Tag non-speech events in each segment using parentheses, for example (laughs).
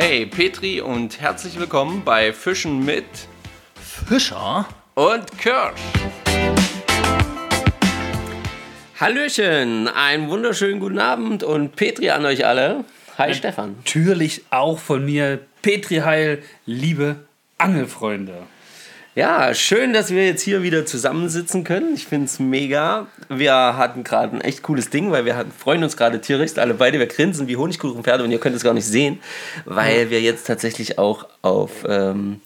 Hey Petri und herzlich willkommen bei Fischen mit Fischer? und Kirsch. Hallöchen, einen wunderschönen guten Abend und Petri an euch alle. Hi Stefan. Natürlich auch von mir, Petri Heil, liebe Angelfreunde. Ja, schön, dass wir jetzt hier wieder zusammensitzen können. Ich finde es mega. Wir hatten gerade ein echt cooles Ding, weil wir hatten, freuen uns gerade tierisch. Alle beide, wir grinsen wie Honigkuchenpferde und ihr könnt es gar nicht sehen, weil wir jetzt tatsächlich auch auf ähm,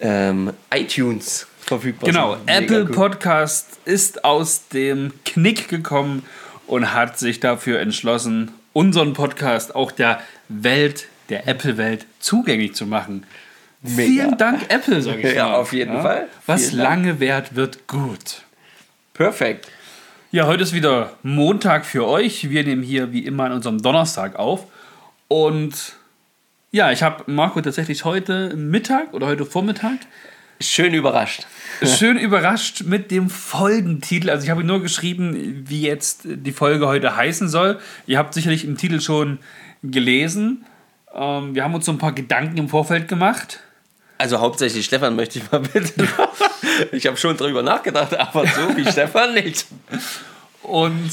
ähm, iTunes verfügbar Genau, sind. Mega Apple cool. Podcast ist aus dem Knick gekommen und hat sich dafür entschlossen, unseren Podcast auch der Welt, der Apple-Welt zugänglich zu machen. Mega. Vielen Dank, Apple, sage ich Ja, mal. auf jeden Fall. Was Vielen Dank. lange währt, wird gut. Perfekt. Ja, heute ist wieder Montag für euch. Wir nehmen hier wie immer an unserem Donnerstag auf. Und ja, ich habe Marco tatsächlich heute Mittag oder heute Vormittag Schön überrascht. schön (laughs) überrascht mit dem Folgentitel. Also ich habe nur geschrieben, wie jetzt die Folge heute heißen soll. Ihr habt sicherlich im Titel schon gelesen. Ähm, wir haben uns so ein paar Gedanken im Vorfeld gemacht. Also hauptsächlich Stefan möchte ich mal bitten. ich habe schon drüber nachgedacht, aber so wie (laughs) Stefan nicht. Und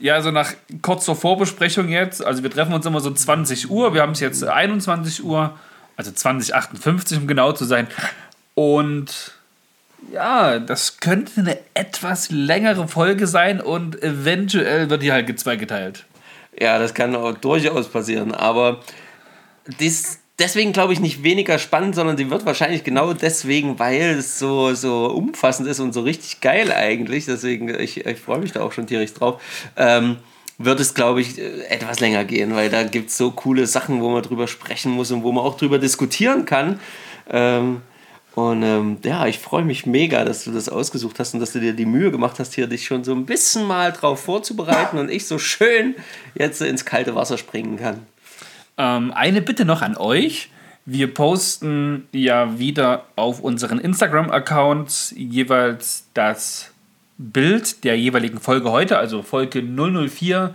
ja, so nach kurzer Vorbesprechung jetzt, also wir treffen uns immer so 20 Uhr, wir haben es jetzt 21 Uhr, also 2058 um genau zu sein. Und ja, das könnte eine etwas längere Folge sein und eventuell wird die halt zweigeteilt. Ja, das kann auch durchaus passieren, aber dies, deswegen glaube ich nicht weniger spannend, sondern die wird wahrscheinlich genau deswegen, weil es so, so umfassend ist und so richtig geil eigentlich, deswegen, ich, ich freue mich da auch schon tierisch drauf, ähm, wird es, glaube ich, äh, etwas länger gehen, weil da gibt es so coole Sachen, wo man drüber sprechen muss und wo man auch drüber diskutieren kann. Ähm, und ähm, ja, ich freue mich mega, dass du das ausgesucht hast und dass du dir die Mühe gemacht hast, hier dich schon so ein bisschen mal drauf vorzubereiten und ich so schön jetzt ins kalte Wasser springen kann. Ähm, eine Bitte noch an euch. Wir posten ja wieder auf unseren Instagram-Accounts jeweils das Bild der jeweiligen Folge heute, also Folge 004,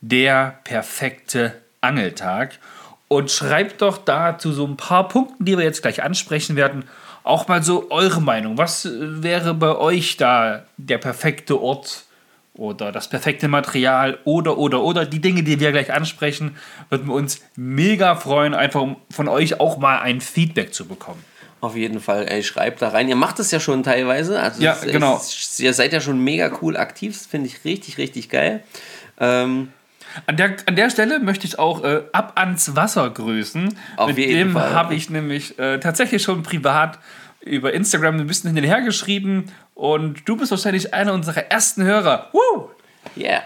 der perfekte Angeltag. Und schreibt doch da zu so ein paar Punkten, die wir jetzt gleich ansprechen werden, auch mal so eure Meinung. Was wäre bei euch da der perfekte Ort oder das perfekte Material oder, oder, oder die Dinge, die wir gleich ansprechen, würden wir uns mega freuen, einfach um von euch auch mal ein Feedback zu bekommen. Auf jeden Fall, ey, schreibt da rein. Ihr macht es ja schon teilweise. Also Ja, es, genau. ihr seid ja schon mega cool aktiv. Das finde ich richtig, richtig geil. Ähm, An der, an der Stelle möchte ich auch äh, ab ans Wasser grüßen. Auf Mit dem habe ich nämlich äh, tatsächlich schon privat über Instagram ein bisschen hinterher geschrieben und du bist wahrscheinlich einer unserer ersten Hörer. Woo! Yeah.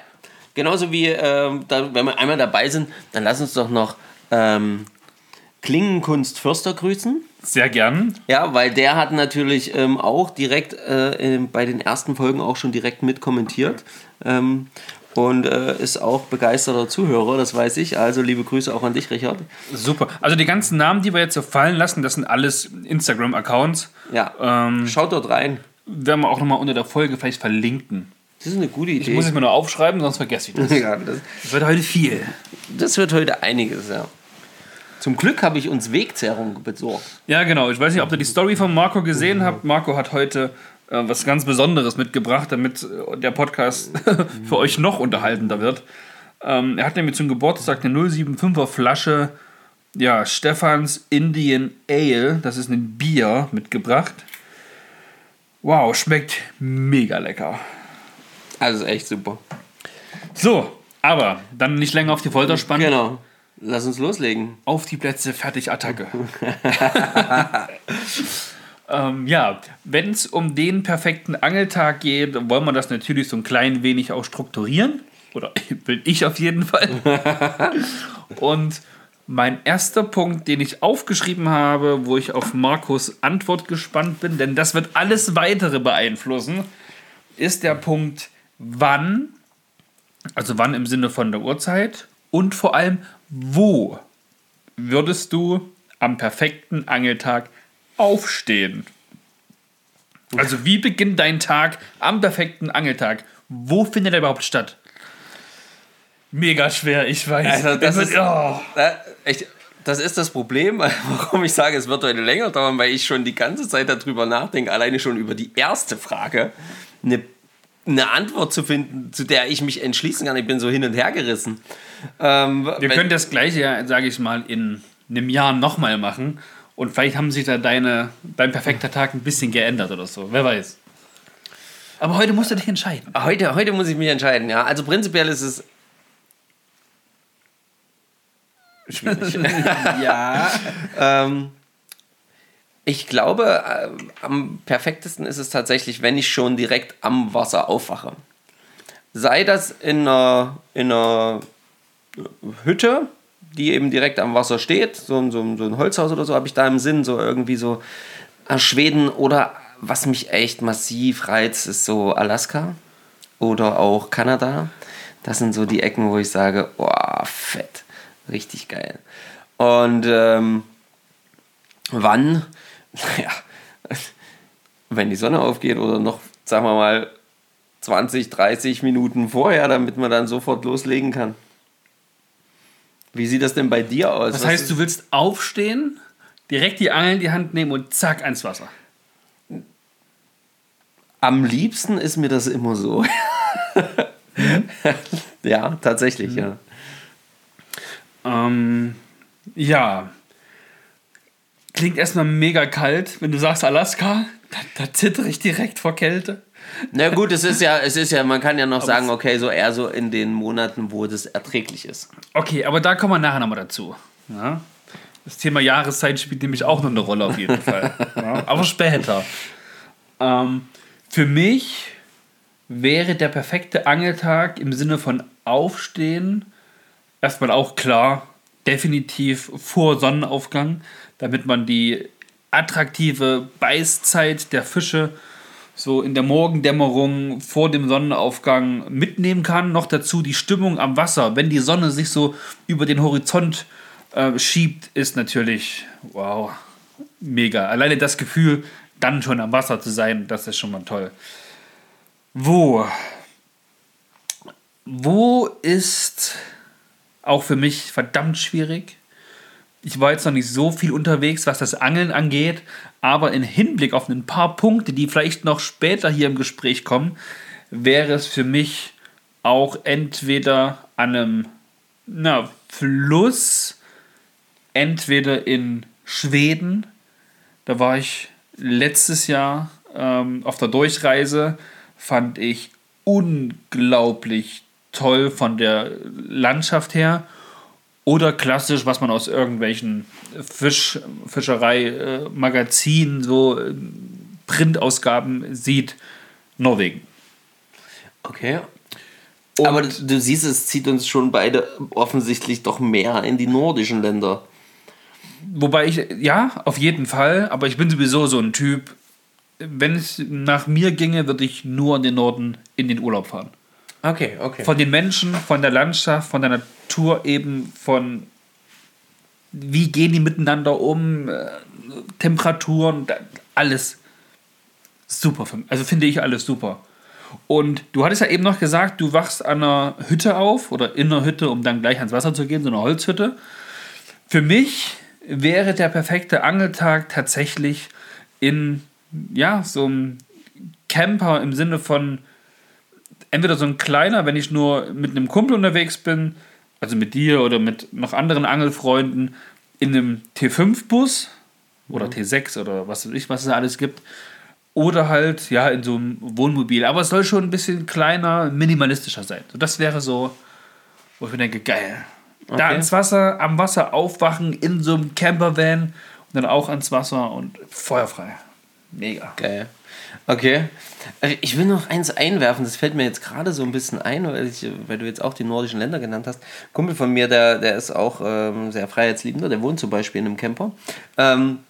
Genauso wie, ähm, da, wenn wir einmal dabei sind, dann lass uns doch noch ähm, Klingenkunst Förster grüßen. Sehr gern. Ja, weil der hat natürlich ähm, auch direkt äh, bei den ersten Folgen auch schon direkt mitkommentiert. Ähm, und äh, ist auch begeisterter Zuhörer, das weiß ich. Also liebe Grüße auch an dich, Richard. Super. Also die ganzen Namen, die wir jetzt so fallen lassen, das sind alles Instagram-Accounts. Ja, Ähm, schaut dort rein. werden wir auch nochmal unter der Folge vielleicht verlinken. Das ist eine gute Ich Idee. muss es mir nur aufschreiben, sonst vergesse ich das. (laughs) ja, das, Das wird heute viel. das wird heute einiges, ja. Zum Glück habe ich uns Wegzehrung besorgt. Ja, genau. Ich weiß nicht, ob ihr die Story von Marco gesehen habt. Marco hat heute äh, was ganz Besonderes mitgebracht, damit äh, der Podcast (laughs) für euch noch unterhaltender wird. Ähm, er hat nämlich zum Geburtstag eine 075er Flasche ja, Stephans Indian Ale, das ist ein Bier, mitgebracht. Wow, schmeckt mega lecker. Also echt super. So, aber dann nicht länger auf die Folter spannen. Genau. Lass uns loslegen. Auf die Plätze, fertig, Attacke. (laughs) ähm, ja, wenn es um den perfekten Angeltag geht, wollen wir das natürlich so ein klein wenig auch strukturieren. Oder (laughs) will ich auf jeden Fall. (laughs) Und mein erster Punkt, den ich aufgeschrieben habe, wo ich auf Markus Antwort gespannt bin, denn das wird alles weitere beeinflussen, ist der Punkt, wann, also wann im Sinne von der Uhrzeit und vor allem, wo würdest du am perfekten Angeltag aufstehen? Also wie beginnt dein Tag am perfekten Angeltag? Wo findet er überhaupt statt? Mega schwer, ich weiß. Also das ist- oh. Das ist das Problem, (laughs) warum ich sage, es wird heute länger dauern, weil ich schon die ganze Zeit darüber nachdenke, alleine schon über die erste Frage, eine, eine Antwort zu finden, zu der ich mich entschließen kann. Ich bin so hin und her gerissen. Ähm, Wir können das gleiche, sage ich mal, in einem Jahr nochmal machen und vielleicht haben sich da deine, dein perfekter Tag ein bisschen geändert oder so. Wer weiß. Aber heute musst du dich entscheiden. Heute, heute muss ich mich entscheiden, ja. Also prinzipiell ist es schwierig. (laughs) (laughs) ja. ähm, ich glaube, äh, am perfektesten ist es tatsächlich, wenn ich schon direkt am Wasser aufwache. Sei das in einer, in einer Hütte, die eben direkt am Wasser steht, so, so, so ein Holzhaus oder so, habe ich da im Sinn, so irgendwie so äh, Schweden oder was mich echt massiv reizt, ist so Alaska oder auch Kanada. Das sind so die Ecken, wo ich sage, oh, fett. Richtig geil. Und ähm, wann? (laughs) Naja, (laughs) wenn die Sonne aufgeht oder noch, sagen wir mal, 20, 30 Minuten vorher, damit man dann sofort loslegen kann. Wie sieht das denn bei dir aus? Das heißt, du willst aufstehen, direkt die Angel in die Hand nehmen und zack ans Wasser. Am liebsten ist mir das immer so. (laughs) ja, tatsächlich, mhm. ja. Ähm, ja. Klingt erstmal mega kalt. Wenn du sagst Alaska, da, da zittere ich direkt vor Kälte. Na gut, es ist ja, es ist ja, man kann ja noch aber sagen, okay, so eher so in den Monaten, wo das erträglich ist. Okay, aber da kommen wir nachher nochmal dazu. Ja? Das Thema Jahreszeit spielt nämlich auch noch eine Rolle auf jeden Fall. (laughs) Ja? Aber später. Ähm, für mich wäre der perfekte Angeltag im Sinne von Aufstehen, erstmal auch klar, definitiv vor Sonnenaufgang, damit man die attraktive Beißzeit der Fische so in der Morgendämmerung vor dem Sonnenaufgang mitnehmen kann. Noch dazu die Stimmung am Wasser, wenn die Sonne sich so über den Horizont äh, schiebt, ist natürlich wow, mega. Alleine das Gefühl, dann schon am Wasser zu sein, das ist schon mal toll. Wo? Wo ist auch für mich verdammt schwierig. Ich war jetzt noch nicht so viel unterwegs, was das Angeln angeht, aber im Hinblick auf ein paar Punkte, die vielleicht noch später hier im Gespräch kommen, wäre es für mich auch entweder an einem na, Fluss, entweder in Schweden, da war ich letztes Jahr ähm, auf der Durchreise, fand ich unglaublich toll von der Landschaft her. Oder klassisch, was man aus irgendwelchen Fisch, Fischerei-Magazinen, so äh, Printausgaben sieht, Norwegen. Okay. Und Aber du siehst, es zieht uns schon beide offensichtlich doch mehr in die nordischen Länder. Wobei ich, ja, auf jeden Fall, aber ich bin sowieso so ein Typ, wenn es nach mir ginge, würde ich nur in den Norden in den Urlaub fahren. Okay, okay. Von den Menschen, von der Landschaft, von der Natur eben, von wie gehen die miteinander um, äh, Temperaturen, alles super. Also finde ich alles super. Und du hattest ja eben noch gesagt, du wachst an einer Hütte auf oder in einer Hütte, um dann gleich ans Wasser zu gehen, so eine Holzhütte. Für mich wäre der perfekte Angeltag tatsächlich in ja, so einem Camper im Sinne von entweder so ein kleiner, wenn ich nur mit einem Kumpel unterwegs bin, also mit dir oder mit noch anderen Angelfreunden, in einem T5-Bus oder mhm. T6 oder was weiß ich, was es alles gibt. Oder halt, ja, in so einem Wohnmobil. Aber es soll schon ein bisschen kleiner, minimalistischer sein. So, das wäre so, wo ich mir denke, geil. Okay. Da ans Wasser, am Wasser aufwachen, in so einem Campervan und dann auch ans Wasser und feuerfrei. Mega. Geil. Okay. Äh, ich will noch eins einwerfen, das fällt mir jetzt gerade so ein bisschen ein, weil, ich, weil, du jetzt auch die nordischen Länder genannt hast. Ein Kumpel von mir, der, der ist auch ähm, sehr freiheitsliebender, der wohnt zum Beispiel in einem Camper. Ähm,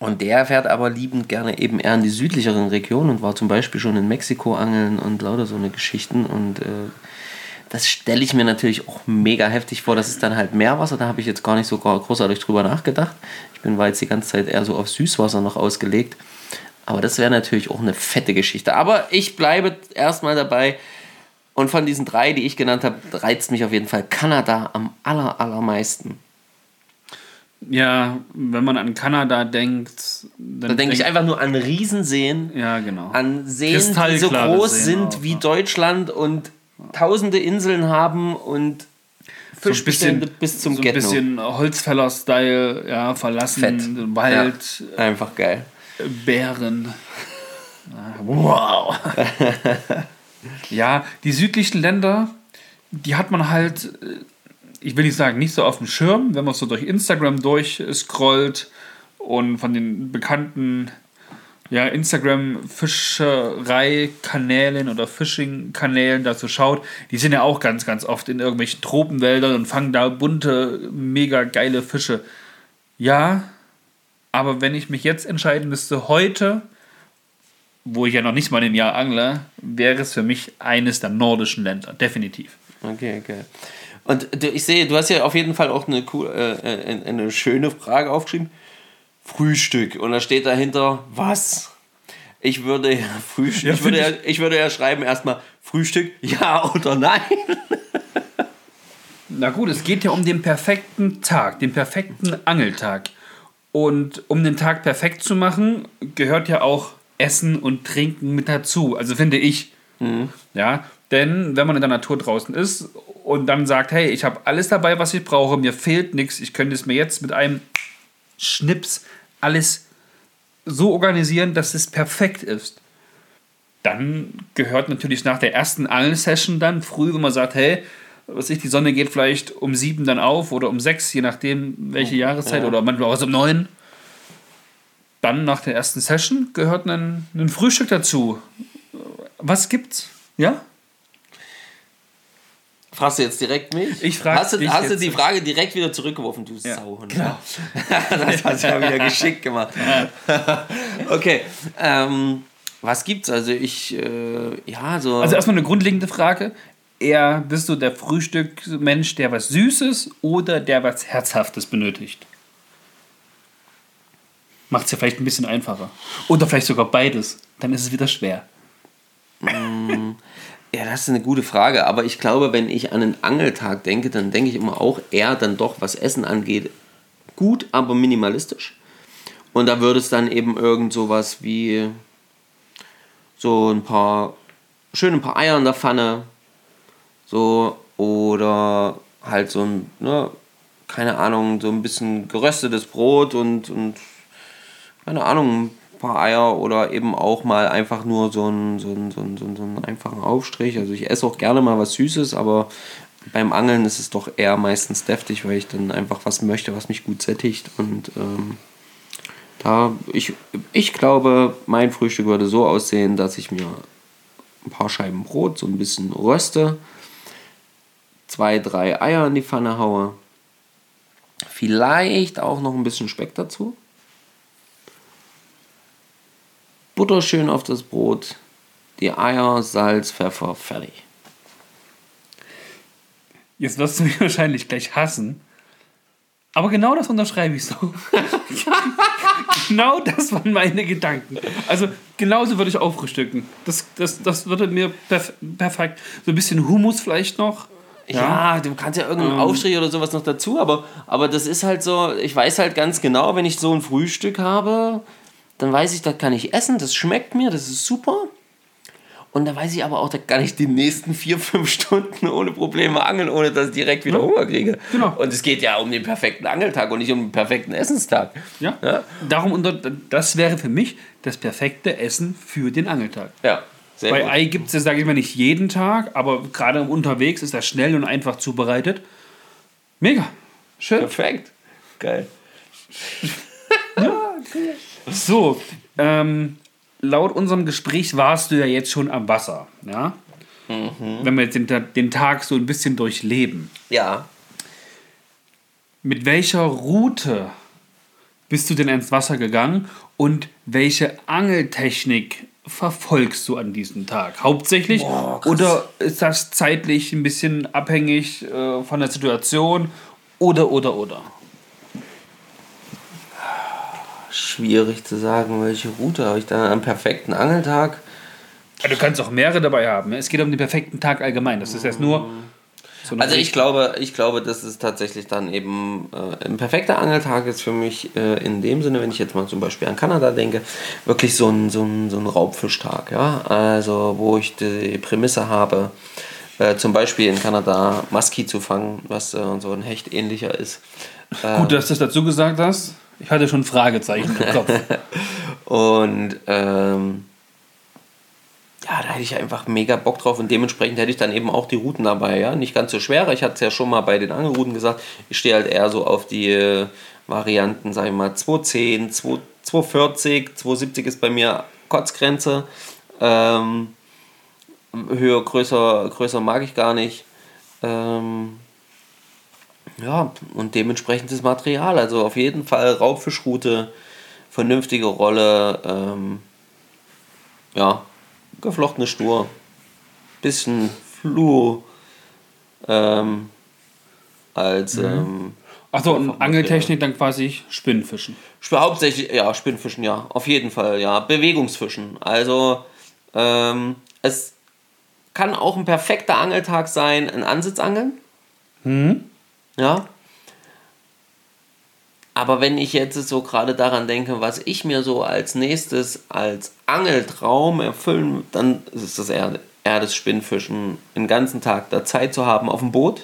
und der fährt aber liebend gerne eben eher in die südlicheren Regionen und war zum Beispiel schon in Mexiko angeln und lauter so eine Geschichten. Und äh, das stelle ich mir natürlich auch mega heftig vor. Das ist dann halt Meerwasser, da habe ich jetzt gar nicht so großartig drüber nachgedacht. Ich bin war jetzt die ganze Zeit eher so auf Süßwasser noch ausgelegt. Aber das wäre natürlich auch eine fette Geschichte. Aber ich bleibe erstmal dabei. Und von diesen drei, die ich genannt habe, reizt mich auf jeden Fall Kanada am aller, allermeisten. Ja, wenn man an Kanada denkt, dann da denke ich einfach nur an Riesenseen. Ja, genau. An Seen, die so groß Seen sind auch, wie ja. Deutschland und tausende Inseln haben und Fischbestände so bis zum so ein bisschen Holzfäller-Style, ja, verlassen, Fett. Wald. Ja, einfach geil. Bären. (laughs) Wow. (laughs) ja, die südlichen Länder, die hat man halt, ich will nicht sagen, nicht so auf dem Schirm, wenn man so durch Instagram durchscrollt und von den bekannten ja, Instagram-Fischerei-Kanälen oder Fishing-Kanälen dazu schaut, die sind ja auch ganz, ganz oft in irgendwelchen Tropenwäldern und fangen da bunte, mega geile Fische. Ja, aber wenn ich mich jetzt entscheiden müsste, heute, wo ich ja noch nicht mal ein Jahr angle, wäre es für mich eines der nordischen Länder, definitiv. Okay, okay. Und ich sehe, du hast ja auf jeden Fall auch eine, äh, eine schöne Frage aufgeschrieben. Frühstück. Und da steht dahinter, was? Ich würde ja (laughs) Frühstück, ja, ich, würde ja, ich würde ja schreiben erstmal Frühstück, (laughs) ja oder nein. Na gut, es geht ja um den perfekten Tag, den perfekten Angeltag. Und um den Tag perfekt zu machen, gehört ja auch Essen und Trinken mit dazu. Also finde ich. Mhm. Ja, denn wenn man in der Natur draußen ist und dann sagt, hey, ich habe alles dabei, was ich brauche, mir fehlt nichts, ich könnte es mir jetzt mit einem Schnips alles so organisieren, dass es perfekt ist. Dann gehört natürlich nach der ersten Angel-Session dann früh, wenn man sagt, hey, was ich, die Sonne geht vielleicht um sieben dann auf oder um sechs, je nachdem welche Jahreszeit ja. oder manchmal auch um neun. Dann nach der ersten Session gehört ein, ein Frühstück dazu. Was gibt's? Ja? Fragst du jetzt direkt mich? Ich frage Hast, du, hast du die Frage direkt wieder zurückgeworfen, du ja. Sauhund? Genau. (laughs) das hast du ja wieder geschickt gemacht. okay. Ähm, was gibt's? Also ich, äh, ja, so. Also erstmal eine grundlegende Frage. Eher bist du der Frühstücksmensch, der was Süßes oder der was Herzhaftes benötigt? Macht es ja vielleicht ein bisschen einfacher. Oder vielleicht sogar beides. Dann ist es wieder schwer. Mm. Ja, das ist eine gute Frage. Aber ich glaube, wenn ich an einen Angeltag denke, dann denke ich immer auch eher dann doch, was Essen angeht, gut, aber minimalistisch. Und da würde es dann eben irgend sowas wie so ein paar, schön ein paar Eier in der Pfanne, so, oder halt so ein, ne, keine Ahnung, so ein bisschen geröstetes Brot und, und keine Ahnung, paar Eier oder eben auch mal einfach nur so einen, so einen, so einen, so einen einfachen Aufstrich. Also ich esse auch gerne mal was Süßes, aber beim Angeln ist es doch eher meistens deftig, weil ich dann einfach was möchte, was mich gut sättigt. Und ähm, da, ich, ich glaube, mein Frühstück würde so aussehen, dass ich mir ein paar Scheiben Brot, so ein bisschen röste, zwei, drei Eier in die Pfanne haue, vielleicht auch noch ein bisschen Speck dazu Butter schön auf das Brot, die Eier, Salz, Pfeffer, fertig. Jetzt wirst du mich (laughs) wahrscheinlich gleich hassen. Aber genau das unterschreibe ich so. (laughs) genau das waren meine Gedanken. Also genauso würde ich auch frühstücken. Das, das, das würde mir perf perfekt. So ein bisschen Hummus vielleicht noch. Ja, du kannst ja irgendeinen ähm. Aufstrich oder sowas noch dazu, aber, aber das ist halt so, ich weiß halt ganz genau, wenn ich so ein Frühstück habe, dann weiß ich, das kann ich essen, das schmeckt mir, das ist super. Und dann weiß ich aber auch, da kann ich die nächsten vier, fünf Stunden ohne Probleme angeln, ohne dass ich direkt wieder ja. Hunger kriege. Genau. Und es geht ja um den perfekten Angeltag und nicht um den perfekten Essenstag. Ja. ja. Darum, das wäre für mich das perfekte Essen für den Angeltag. Ja. Sehr Bei gut. Ei gibt es ja, sage ich mal, nicht jeden Tag, aber gerade unterwegs ist das schnell und einfach zubereitet. Mega. Schön. Perfekt. Geil. (laughs) ja, cool. So, ähm, laut unserem Gespräch warst du ja jetzt schon am Wasser, ja? Mhm. Wenn wir jetzt den, den Tag so ein bisschen durchleben. Ja. Mit welcher Route bist du denn ins Wasser gegangen und welche Angeltechnik verfolgst du an diesem Tag? Hauptsächlich? Boah, oder ist das zeitlich ein bisschen abhängig äh, von der Situation? Oder, oder, oder? schwierig zu sagen, welche Route habe ich da am perfekten Angeltag. Ja, du kannst auch mehrere dabei haben. Ne? Es geht um den perfekten Tag allgemein. Das ist jetzt nur eine Also ich glaube, ich glaube, das ist tatsächlich dann eben äh, ein perfekter Angeltag ist für mich äh, in dem Sinne, wenn ich jetzt mal zum Beispiel an Kanada denke, wirklich so ein, so ein, so ein Raubfischtag. Ja? Also wo ich die Prämisse habe, äh, zum Beispiel in Kanada Muskie zu fangen, was äh, so ein Hecht ähnlicher ist. Gut, dass du das dazu gesagt hast. Ich hatte schon Fragezeichen im Kopf. (laughs) Und ähm, ja, da hätte ich einfach mega Bock drauf und dementsprechend hätte ich dann eben auch die Routen dabei. Ja? Nicht ganz so schwere. Ich hatte es ja schon mal bei den Angelrouten gesagt. Ich stehe halt eher so auf die äh, Varianten, sag ich mal, 210, 2, 240, 270 ist bei mir Kotzgrenze. Ähm, Höhe größer, größer mag ich gar nicht. Ähm, ja, und dementsprechendes Material. Also auf jeden Fall Raubfischroute, vernünftige Rolle, ähm, ja, geflochtene Schnur, bisschen Fluo ähm, als ähm, Achso, und Angeltechnik dann quasi Spinnfischen. Sp- Hauptsächlich, ja, Spinnfischen, ja, auf jeden Fall, ja. Bewegungsfischen. Also, ähm, es kann auch ein perfekter Angeltag sein, ein Ansitzangeln. Ja. Aber wenn ich jetzt so gerade daran denke, was ich mir so als nächstes als Angeltraum erfüllen, dann ist das eher, eher das Spinnfischen, den ganzen Tag da Zeit zu haben auf dem Boot.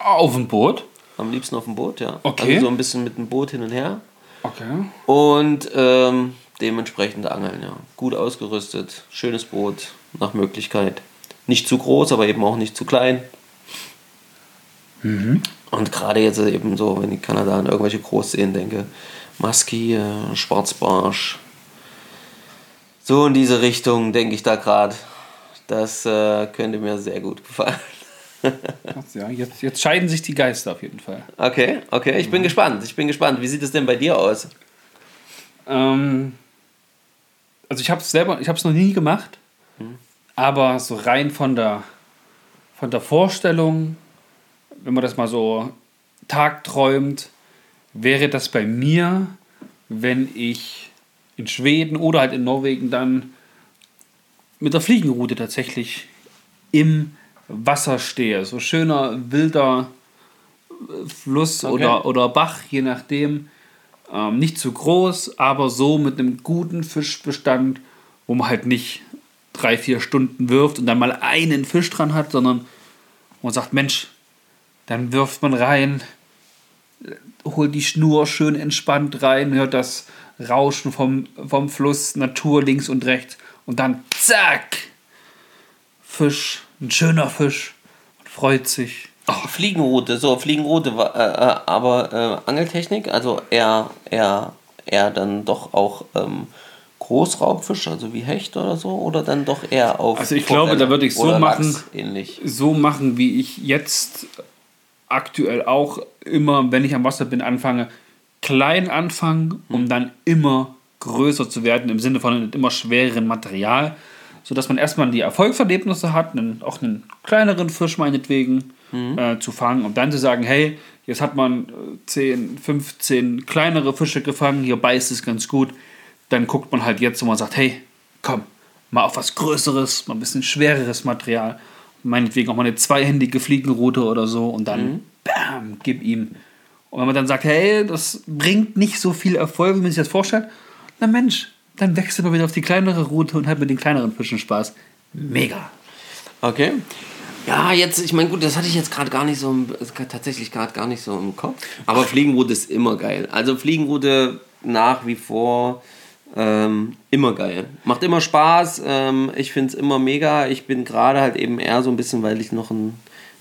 Auf dem Boot. Am liebsten auf dem Boot, ja. Okay. Also so ein bisschen mit dem Boot hin und her. Okay. Und ähm, dementsprechend angeln, ja. Gut ausgerüstet, schönes Boot, nach Möglichkeit. Nicht zu groß, aber eben auch nicht zu klein. Und gerade jetzt eben so, wenn ich Kanada an irgendwelche Großseen denke, Muskie, äh, Schwarzbarsch. So in diese Richtung denke ich da gerade. Das äh, könnte mir sehr gut gefallen. (laughs) Ja, jetzt, jetzt scheiden sich die Geister auf jeden Fall. Okay, okay, ich bin gespannt. Ich bin gespannt. Wie sieht es denn bei dir aus? Ähm, also ich habe es selber, ich habe es noch nie gemacht, aber so rein von der, von der Vorstellung, wenn man das mal so tagträumt, wäre das bei mir, wenn ich in Schweden oder halt in Norwegen dann mit der Fliegenroute tatsächlich im Wasser stehe. So schöner, wilder Fluss Okay. oder, oder Bach, je nachdem. Ähm, nicht zu groß, aber so mit einem guten Fischbestand, wo man halt nicht drei, vier Stunden wirft und dann mal einen Fisch dran hat, sondern man sagt, Mensch, dann wirft man rein, holt die Schnur schön entspannt rein, hört das Rauschen vom, vom Fluss, Natur links und rechts und dann zack, Fisch, ein schöner Fisch, man freut sich. Fliegenroute, so, Fliegenroute, wa- äh, äh, aber äh, Angeltechnik, also eher, eher, eher dann doch auch ähm, Großraubfisch, also wie Hecht oder so, oder dann doch eher auf. Also ich glaube, da würde ich so machen- ähnlich. so machen, wie ich jetzt aktuell auch immer, wenn ich am Wasser bin, anfange, klein anfangen, um dann immer größer zu werden, im Sinne von einem immer schwereren Material, sodass man erstmal die Erfolgserlebnisse hat, einen, auch einen kleineren Fisch meinetwegen äh, zu fangen und dann zu sagen, hey, jetzt hat man äh, 10, 15 kleinere Fische gefangen, hier beißt es ganz gut, dann guckt man halt jetzt, wo man sagt, hey, komm, mal auf was Größeres, mal ein bisschen schwereres Material, meinetwegen auch mal eine zweihändige Fliegenroute oder so und dann, bam, gib ihm. Und wenn man dann sagt, hey, das bringt nicht so viel Erfolg, wie man sich das vorstellt, na Mensch, dann wechselt man wieder auf die kleinere Route und hat mit den kleineren Fischen Spaß. Mega. Okay. Ja, jetzt, ich meine, gut, das hatte ich jetzt gerade gar nicht so, im- tatsächlich gerade gar nicht so im Kopf. Aber Fliegenroute ist immer geil. Also Fliegenroute nach wie vor ähm, immer geil. Macht immer Spaß. Ähm, ich finde es immer mega. Ich bin gerade halt eben eher so ein bisschen, weil ich noch, ein,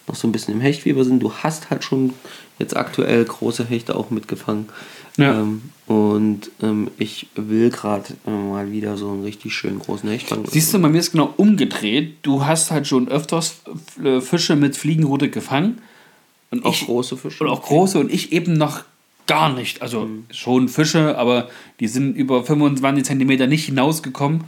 noch so ein bisschen im Hechtfieber bin. Du hast halt schon jetzt aktuell große Hechte auch mitgefangen. Ja. Ähm, und ähm, ich will gerade äh, mal wieder so einen richtig schönen großen Hecht fangen. Siehst du, bei mir ist genau umgedreht. Du hast halt schon öfters äh, Fische mit Fliegenroute gefangen. Und Auch ich, große Fische. Und auch große und ich eben noch gar nicht. Also schon Fische, aber die sind über 25 Zentimeter nicht hinausgekommen.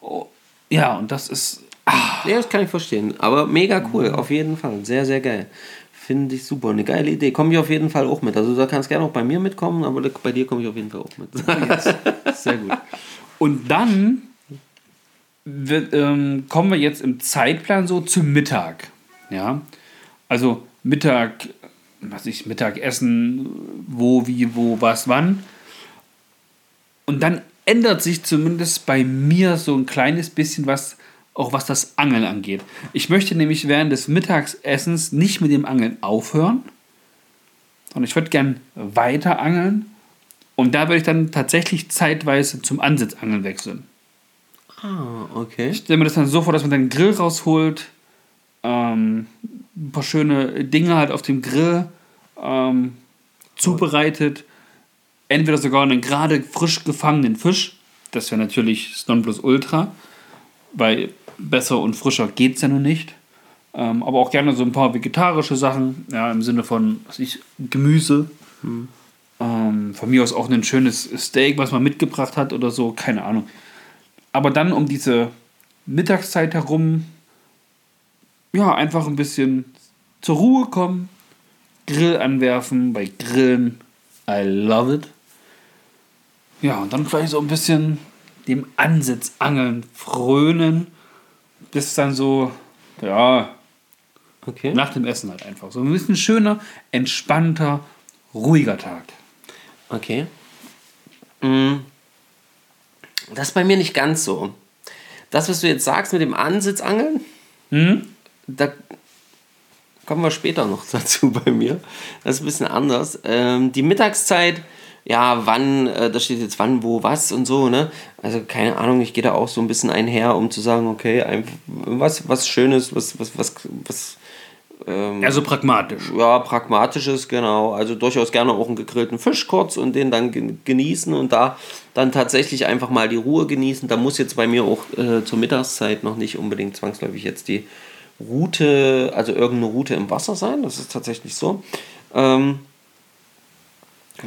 Oh, ja, und das ist. Ah, Ja, das kann ich verstehen. Aber mega cool, auf jeden Fall. Sehr, sehr geil. Finde ich super. Eine geile Idee. Komme ich auf jeden Fall auch mit. Also da kannst gerne auch bei mir mitkommen, aber bei dir komme ich auf jeden Fall auch mit. (laughs) sehr gut. Und dann wird, ähm, kommen wir jetzt im Zeitplan so zum Mittag. Ja. Also Mittag, was ich, Mittagessen, wo, wie, wo, was, wann. Und dann ändert sich zumindest bei mir so ein kleines bisschen was, auch was das Angeln angeht. Ich möchte nämlich während des Mittagsessens nicht mit dem Angeln aufhören, sondern ich würde gern weiter angeln. Und da würde ich dann tatsächlich zeitweise zum Ansitzangeln wechseln. Ah, okay. Ich stelle mir das dann so vor, dass man den Grill rausholt, ähm, ein paar schöne Dinge halt auf dem Grill ähm, zubereitet, entweder sogar einen gerade frisch gefangenen Fisch, das wäre natürlich das Nonplusultra, weil besser und frischer geht es ja nun nicht. Ähm, aber auch gerne so ein paar vegetarische Sachen, ja, im Sinne von, was ich, Gemüse. Ähm, von mir aus auch ein schönes Steak, was man mitgebracht hat oder so, keine Ahnung. Aber dann um diese Mittagszeit herum, ja, einfach ein bisschen zur Ruhe kommen, Grill anwerfen, bei Grillen, I love it. Ja, und dann vielleicht so ein bisschen dem Ansitzangeln frönen, bis dann so, ja, Okay. nach dem Essen halt einfach. So ein bisschen schöner, entspannter, ruhiger Tag. Okay. Mm. Das ist bei mir nicht ganz so. Das, was du jetzt sagst mit dem Ansitzangeln, da kommen wir später noch (laughs) dazu bei mir. Das ist ein bisschen anders. Ähm, die Mittagszeit, ja, wann, äh, da steht jetzt wann, wo, was und so, ne? Also keine Ahnung, ich gehe da auch so ein bisschen einher, um zu sagen, okay, einfach was, was Schönes, was, was, was, was Also pragmatisch. ja, pragmatisches, genau. Also durchaus gerne auch einen gegrillten Fisch kurz und den dann gen- genießen und da dann tatsächlich einfach mal die Ruhe genießen. Da muss jetzt bei mir auch äh, zur Mittagszeit noch nicht unbedingt zwangsläufig jetzt die Route, also irgendeine Route im Wasser sein. Das ist tatsächlich so. Ähm,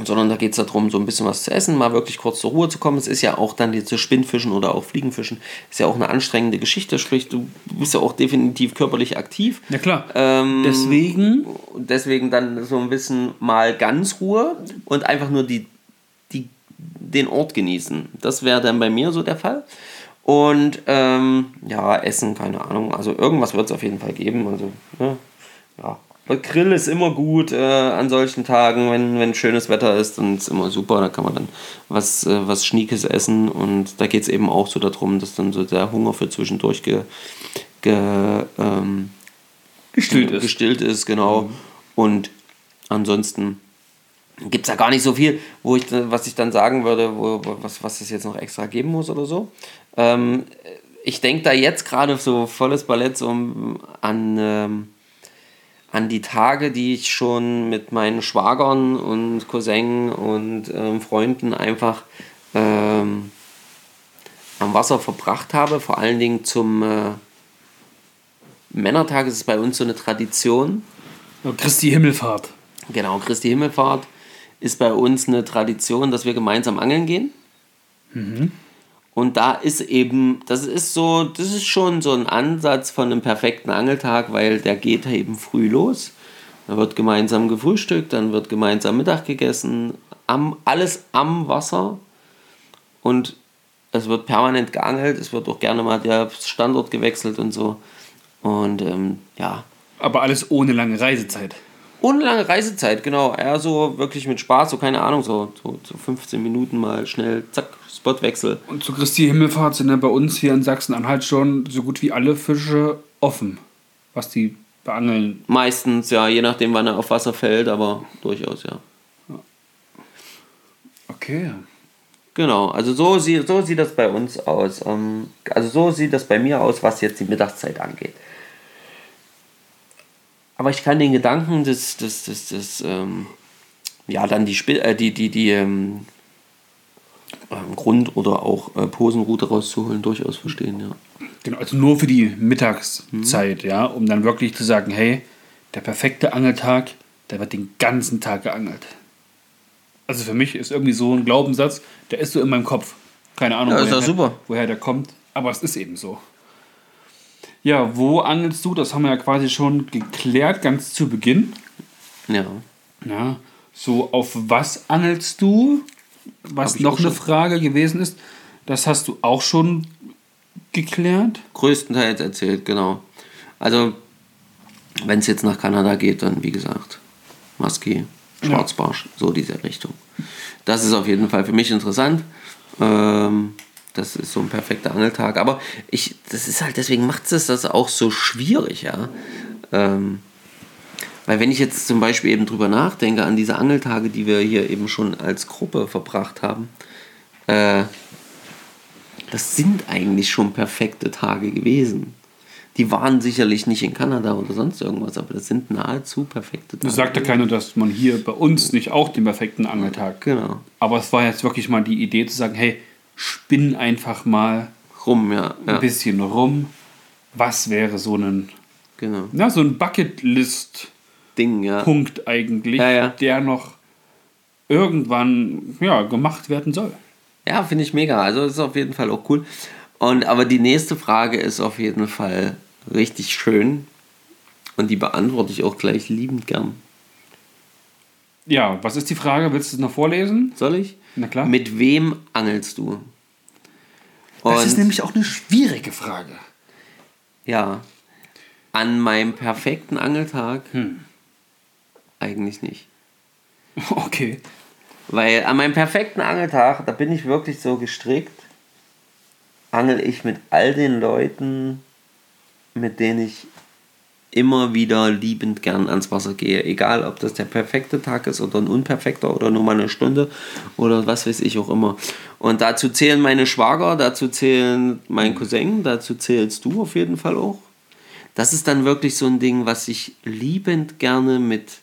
sondern da geht es darum, so ein bisschen was zu essen, mal wirklich kurz zur Ruhe zu kommen. Es ist ja auch dann so Spinnfischen oder auch Fliegenfischen, ist ja auch eine anstrengende Geschichte, sprich, du bist ja auch definitiv körperlich aktiv. Ja klar. Ähm, Deswegen deswegen dann so ein bisschen mal ganz Ruhe und einfach nur die, die, den Ort genießen. Das wäre dann bei mir so der Fall. Und ähm, ja, Essen, keine Ahnung. Also irgendwas wird es auf jeden Fall geben. Also, ne? ja. Aber Grill ist immer gut äh, an solchen Tagen, wenn, wenn schönes Wetter ist, dann ist immer super. Da kann man dann was, äh, was Schniekes essen. Und da geht es eben auch so darum, dass dann so der Hunger für zwischendurch ge, ge, ähm, gestillt ist. gestillt ist, genau. Und ansonsten gibt es da gar nicht so viel, wo ich, was ich dann sagen würde, wo, was, was es jetzt noch extra geben muss oder so. Ähm, ich denke da jetzt gerade so volles Ballett so an, ähm, an die Tage, die ich schon mit meinen Schwagern und Cousin und ähm, Freunden einfach ähm, am Wasser verbracht habe. Vor allen Dingen zum äh, Männertag ist es bei uns so eine Tradition. Christi Himmelfahrt. Genau, Christi Himmelfahrt ist bei uns eine Tradition, dass wir gemeinsam angeln gehen. Und da ist eben, das ist so, das ist schon so ein Ansatz von einem perfekten Angeltag, weil der geht eben früh los. Da wird gemeinsam gefrühstückt, dann wird gemeinsam Mittag gegessen, am, alles am Wasser. Und es wird permanent geangelt, es wird auch gerne mal der Standort gewechselt und so. Und ähm, ja, Aber alles ohne lange Reisezeit. Ohne lange Reisezeit, genau. Eher so wirklich mit Spaß, so keine Ahnung, so, so, so 15 Minuten mal schnell, zack, Spotwechsel. Und zu Christi Himmelfahrt sind ja bei uns hier in Sachsen-Anhalt schon so gut wie alle Fische offen, was die beangeln. Meistens, ja, je nachdem, wann er auf Wasser fällt, aber durchaus, ja. Okay. Genau, also so, sie, so sieht das bei uns aus. Ähm, also so sieht das bei mir aus, was jetzt die Mittagszeit angeht. Aber ich kann den Gedanken des, des, des, des ähm, ja, dann die, Spi- äh, die, die, die ähm, ähm, Grund- oder auch äh, Posenroute rauszuholen, durchaus verstehen, ja. Genau, also nur für die Mittagszeit, ja, um dann wirklich zu sagen, hey, der perfekte Angeltag, der wird den ganzen Tag geangelt. Also für mich ist irgendwie so ein Glaubenssatz, der ist so in meinem Kopf. Keine Ahnung, Ja, ist woher, super. woher der kommt, aber es ist eben so. Ja, wo angelst du? Das haben wir ja quasi schon geklärt, ganz zu Beginn. Ja. Ja, so auf was angelst du? Was noch eine. Frage gewesen ist, das hast du auch schon geklärt. größtenteils erzählt, genau. Also Wenn es jetzt nach Kanada geht, dann wie gesagt, Musky, Schwarzbarsch, so diese Richtung. Das ist auf jeden Fall für mich interessant. Ähm, das ist so ein perfekter Angeltag. Aber ich, das ist halt, deswegen macht es das auch so schwierig, ja. Ähm, weil wenn ich jetzt zum Beispiel eben drüber nachdenke, an diese Angeltage, die wir hier eben schon als Gruppe verbracht haben, äh, das sind eigentlich schon perfekte Tage gewesen. Die waren sicherlich nicht in Kanada oder sonst irgendwas, aber das sind nahezu perfekte Tage. Du sagte keiner, dass man hier bei uns nicht auch den perfekten Angeltag. Genau. Aber es war jetzt wirklich mal die Idee zu sagen, hey, spinn einfach mal Rum, ja. ein ja bisschen rum. Was wäre so ein, genau. ja, so ein Bucketlist-Punkt Ding, ja. eigentlich, Ja, ja. der noch irgendwann ja, gemacht werden soll. Ja, finde ich mega. Also ist auf jeden Fall auch cool. Und aber die nächste Frage ist auf jeden Fall richtig schön. Und die beantworte ich auch gleich liebend gern. Ja, was ist die Frage? Willst du es noch vorlesen? Soll ich? Na klar. Mit wem angelst du? das ist Und- nämlich auch eine schwierige Frage. Ja. An meinem perfekten Angeltag eigentlich nicht. (laughs) Okay. Weil an meinem perfekten Angeltag, da bin ich wirklich so gestrickt, angel ich mit all den Leuten, mit denen ich immer wieder liebend gern ans Wasser gehe. Egal, ob das der perfekte Tag ist oder ein unperfekter oder nur mal eine Stunde oder was weiß ich auch immer. Und dazu zählen meine Schwager, dazu zählen mein Cousin, dazu zählst du auf jeden Fall auch. Das ist dann wirklich so ein Ding, was ich liebend gerne mit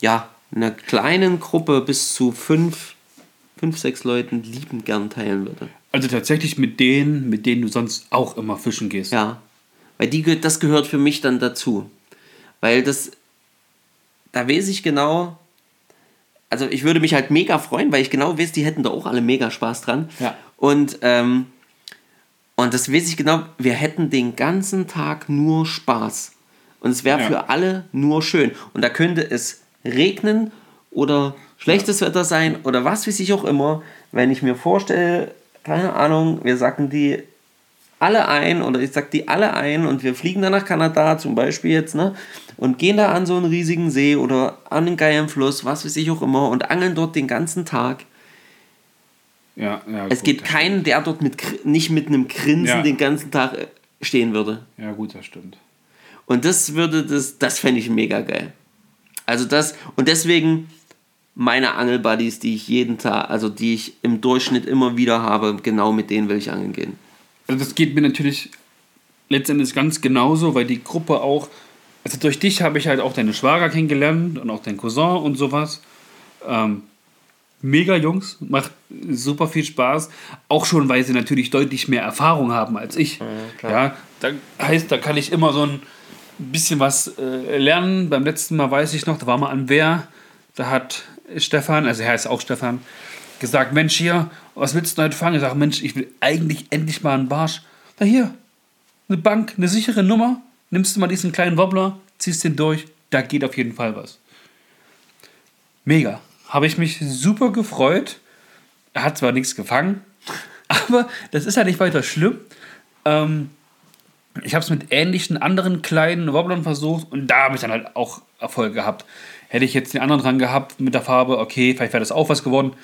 ja, einer kleinen Gruppe bis zu fünf, fünf, sechs Leuten liebend gern teilen würde. Also tatsächlich mit denen, mit denen du sonst auch immer fischen gehst. Ja, weil die, das gehört für mich dann dazu. Weil das, da weiß ich genau, also ich würde mich halt mega freuen, weil ich genau weiß, die hätten da auch alle mega Spaß dran. Ja. Und, ähm, und das weiß ich genau, wir hätten den ganzen Tag nur Spaß. Und es wäre Ja. für alle nur schön. Und da könnte es regnen oder schlechtes Wetter sein oder was weiß ich auch immer. Wenn ich mir vorstelle, keine Ahnung, wir sacken die alle ein oder ich sag die alle ein und wir fliegen dann nach Kanada zum Beispiel jetzt, ne? Und gehen da an so einen riesigen See oder an einen geilen Fluss, was weiß ich auch immer und angeln dort den ganzen Tag. Ja, ja, Es gut, gibt das keinen, der dort mit, nicht mit einem Grinsen Ja. den ganzen Tag äh, stehen würde. Ja, gut, das stimmt. Und das würde, das, das fände ich mega geil. Also das, und deswegen meine Angelbuddies, die ich jeden Tag, also die ich im Durchschnitt immer wieder habe, genau mit denen will ich angeln gehen. Also das geht mir natürlich letztendlich ganz genauso, weil die Gruppe auch, also durch dich habe ich halt auch deine Schwager kennengelernt und auch deinen Cousin und sowas. Ähm, mega Jungs, macht super viel Spaß. Auch schon, weil sie natürlich deutlich mehr Erfahrung haben als ich. Ja, da heißt, da kann ich immer so ein bisschen was äh, lernen. Beim letzten Mal weiß ich noch, da war mal an Wehr, da hat Stefan, also er heißt auch Stefan, gesagt, Mensch hier, was willst du heute fangen? Ich sage, Mensch, ich will eigentlich endlich mal einen Barsch. Na hier, eine Bank, eine sichere Nummer, nimmst du mal diesen kleinen Wobbler, ziehst den durch, da geht auf jeden Fall was. Mega. Habe ich mich super gefreut. Er hat zwar nichts gefangen, (laughs) aber das ist ja nicht weiter schlimm. Ähm, ich habe es mit ähnlichen anderen kleinen Wobblern versucht und da habe ich dann halt auch Erfolg gehabt. Hätte ich jetzt den anderen dran gehabt mit der Farbe, okay, vielleicht wäre das auch was geworden.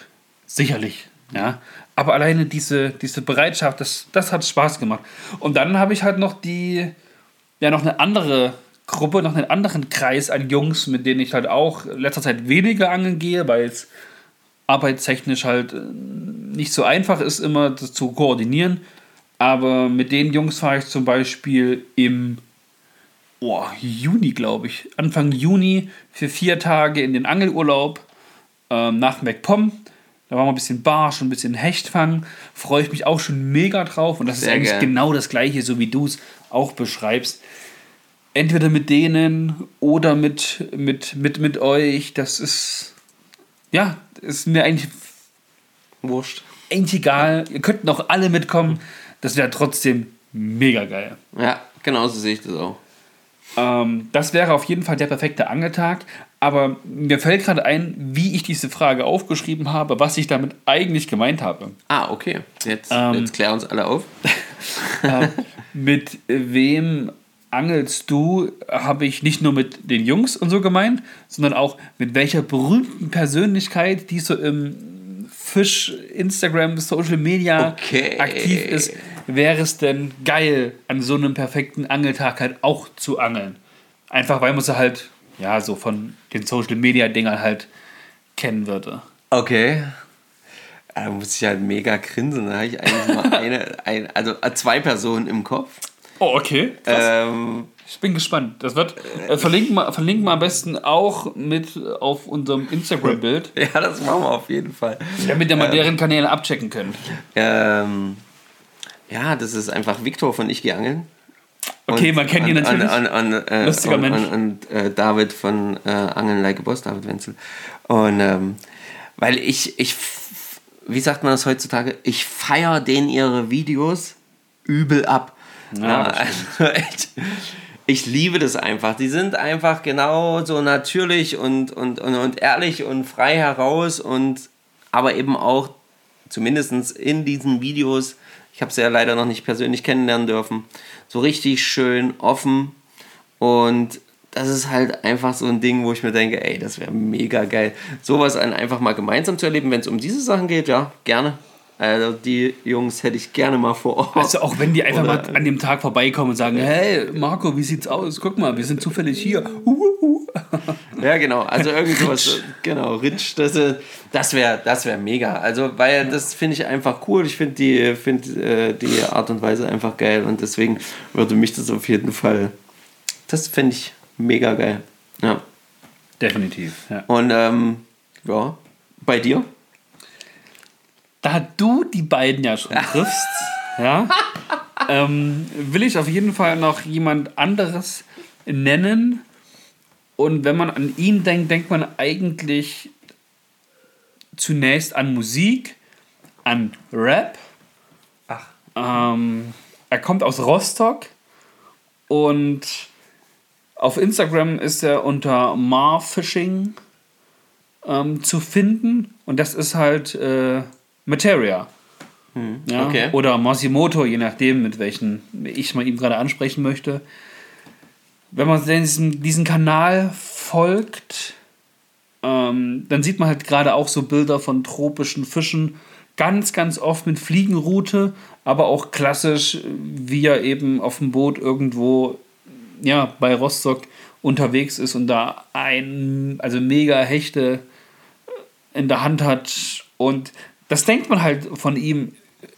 Sicherlich, ja. Aber alleine diese, diese Bereitschaft, das, das hat Spaß gemacht. Und dann habe ich halt noch die, ja, noch eine andere Gruppe, noch einen anderen Kreis an Jungs, mit denen ich halt auch in letzter Zeit weniger angeln gehe, weil es arbeitstechnisch halt äh, nicht so einfach ist, immer das zu koordinieren. Aber mit den Jungs fahre ich zum Beispiel im oh, Juni, glaube ich, Anfang Juni für vier Tage in den Angelurlaub ähm, nach MacPom. Da war mal ein bisschen Barsch und ein bisschen Hecht fangen. Freue ich mich auch schon mega drauf. Und das Sehr ist eigentlich geil. genau das Gleiche, so wie du es auch beschreibst. Entweder mit denen oder mit, mit, mit, mit euch. Das ist, ja, ist mir eigentlich Wurscht. eigentlich egal. Ihr könnt noch alle mitkommen. Das wäre trotzdem mega geil. Ja, genauso sehe ich das auch. Ähm, das wäre auf jeden Fall der perfekte Angeltag. Aber mir fällt gerade ein, wie ich diese Frage aufgeschrieben habe, was ich damit eigentlich gemeint habe. Ah, okay. Jetzt, Ähm. jetzt klär uns alle auf. (laughs) Äh, mit wem angelst du, habe ich nicht nur mit den Jungs und so gemeint, sondern auch mit welcher berühmten Persönlichkeit, die so im Fisch, Instagram, Social Media Okay. aktiv ist, wäre es denn geil, an so einem perfekten Angeltag halt auch zu angeln. Einfach weil man sie halt, ja, so von den Social Media Dingern halt kennen würde. Okay. Da muss ich halt mega grinsen. Da habe ich eigentlich mal (laughs) eine, ein, also äh, zwei Personen im Kopf. Oh, okay. Ähm, Ich bin gespannt. Das wird äh, verlinken, wir, verlinken wir am besten auch mit auf unserem Instagram-Bild, (laughs) ja, das machen wir auf jeden Fall. damit ihr mal deren Kanäle abchecken könnt. Ähm, ja, das ist einfach Viktor von Ich Geh Angeln. Okay, man kennt ihn und- natürlich. Und, und, und, äh, Lustiger und, Mensch. Und, äh, David von äh, Angeln Like a Boss, David Wenzel. Und ähm, weil ich, ich, wie sagt man das heutzutage? Ich feiere denen ihre Videos übel ab. Ja, also (laughs) echt. Ich liebe das einfach. Die sind einfach genau so natürlich und, und, und, und ehrlich und frei heraus und aber eben auch zumindest in diesen Videos, ich habe sie ja leider noch nicht persönlich kennenlernen dürfen, so richtig schön offen und das ist halt einfach so ein Ding, wo ich mir denke, ey, das wäre mega geil. Sowas einfach mal gemeinsam zu erleben, wenn es um diese Sachen geht, ja, gerne. Also die Jungs hätte ich gerne mal vor Ort. Also auch wenn die einfach Oder- mal an dem Tag vorbeikommen und sagen, hey Marco, wie sieht's aus? Guck mal, wir sind zufällig hier. (laughs) Uh, uh. Ja, genau. Also irgend (laughs) sowas, genau, Rich, das, äh, das wäre das wär mega. Also, weil das finde ich einfach cool. Ich finde die, find, äh, die Art und Weise einfach geil und deswegen würde mich das auf jeden Fall, das finde ich mega geil. Ja. Definitiv, ja. Und ähm, ja, bei dir? Da du die beiden ja schon (laughs) triffst, ja, ähm, will ich auf jeden Fall noch jemand anderes nennen. Und wenn man an ihn denkt, denkt man eigentlich zunächst an Musik, an Rap. Ach. Ähm, er kommt aus Rostock und auf Instagram ist er unter Marfishing ähm, zu finden. Und das ist halt äh, Materia. Ja? okay. Oder Masimoto, je nachdem, mit welchen ich mal ihm gerade ansprechen möchte. Wenn man diesen, diesen Kanal folgt, ähm, dann sieht man halt gerade auch so Bilder von tropischen Fischen. Ganz, ganz oft mit Fliegenroute, aber auch klassisch, wie er eben auf dem Boot irgendwo ja, bei Rostock unterwegs ist und da ein, also mega Hechte in der Hand hat. Und das denkt man halt von ihm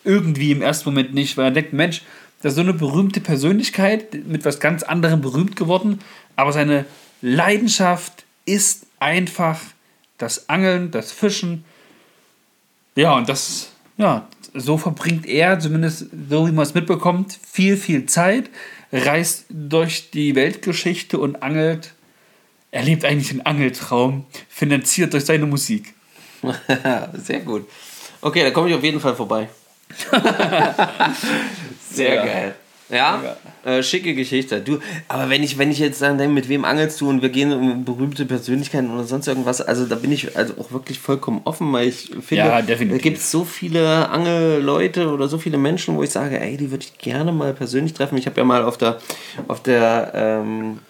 irgendwie im ersten Moment nicht, weil er denkt, Mensch, das ist so eine berühmte Persönlichkeit, mit was ganz anderem berühmt geworden, aber seine Leidenschaft ist einfach das Angeln, das Fischen. Ja, und das, ja, so verbringt er, zumindest so wie man es mitbekommt, viel, viel Zeit, reist durch die Weltgeschichte und angelt. Er lebt eigentlich einen Angeltraum, finanziert durch seine Musik. (laughs) Sehr gut. Okay, da komme ich auf jeden Fall vorbei. (laughs) Sehr Ja. geil. Ja, äh, schicke Geschichte. Du, aber wenn ich, wenn ich jetzt dann denke, mit wem angelst du und wir gehen um berühmte Persönlichkeiten oder sonst irgendwas, also da bin ich also auch wirklich vollkommen offen, weil ich finde, Ja, da gibt es so viele Angelleute oder so viele Menschen, wo ich sage, ey, die würde ich gerne mal persönlich treffen. Ich habe ja mal auf der, auf der ähm,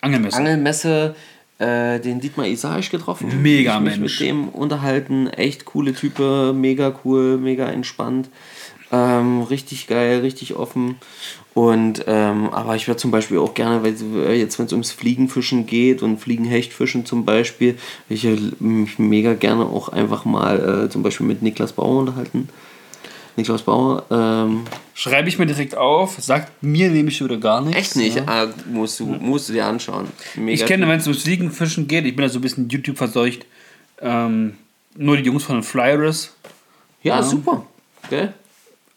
Angelmesse. Angelmesse äh, den Dietmar Isaisch getroffen. Mega ich mich Mensch. mit dem unterhalten. Echt coole Type, mega cool, mega entspannt. Ähm, richtig geil, richtig offen. Und ähm, aber ich würde zum Beispiel auch gerne, weil äh, jetzt wenn es ums Fliegenfischen geht und Fliegenhechtfischen zum Beispiel, ich mich mega gerne auch einfach mal äh, zum Beispiel mit Niklas Bauer unterhalten. Niklas Bauer, ähm, Schreibe ich mir direkt auf, sagt mir nämlich wieder gar nichts. echt nicht, Ja. ah, musst, du, musst du dir anschauen. Mega Ich kenne, wenn es ums Fliegenfischen geht, ich bin da so ein bisschen YouTube verseucht, ähm, nur die Jungs von den Flyers. ja, Ja. super. Gell?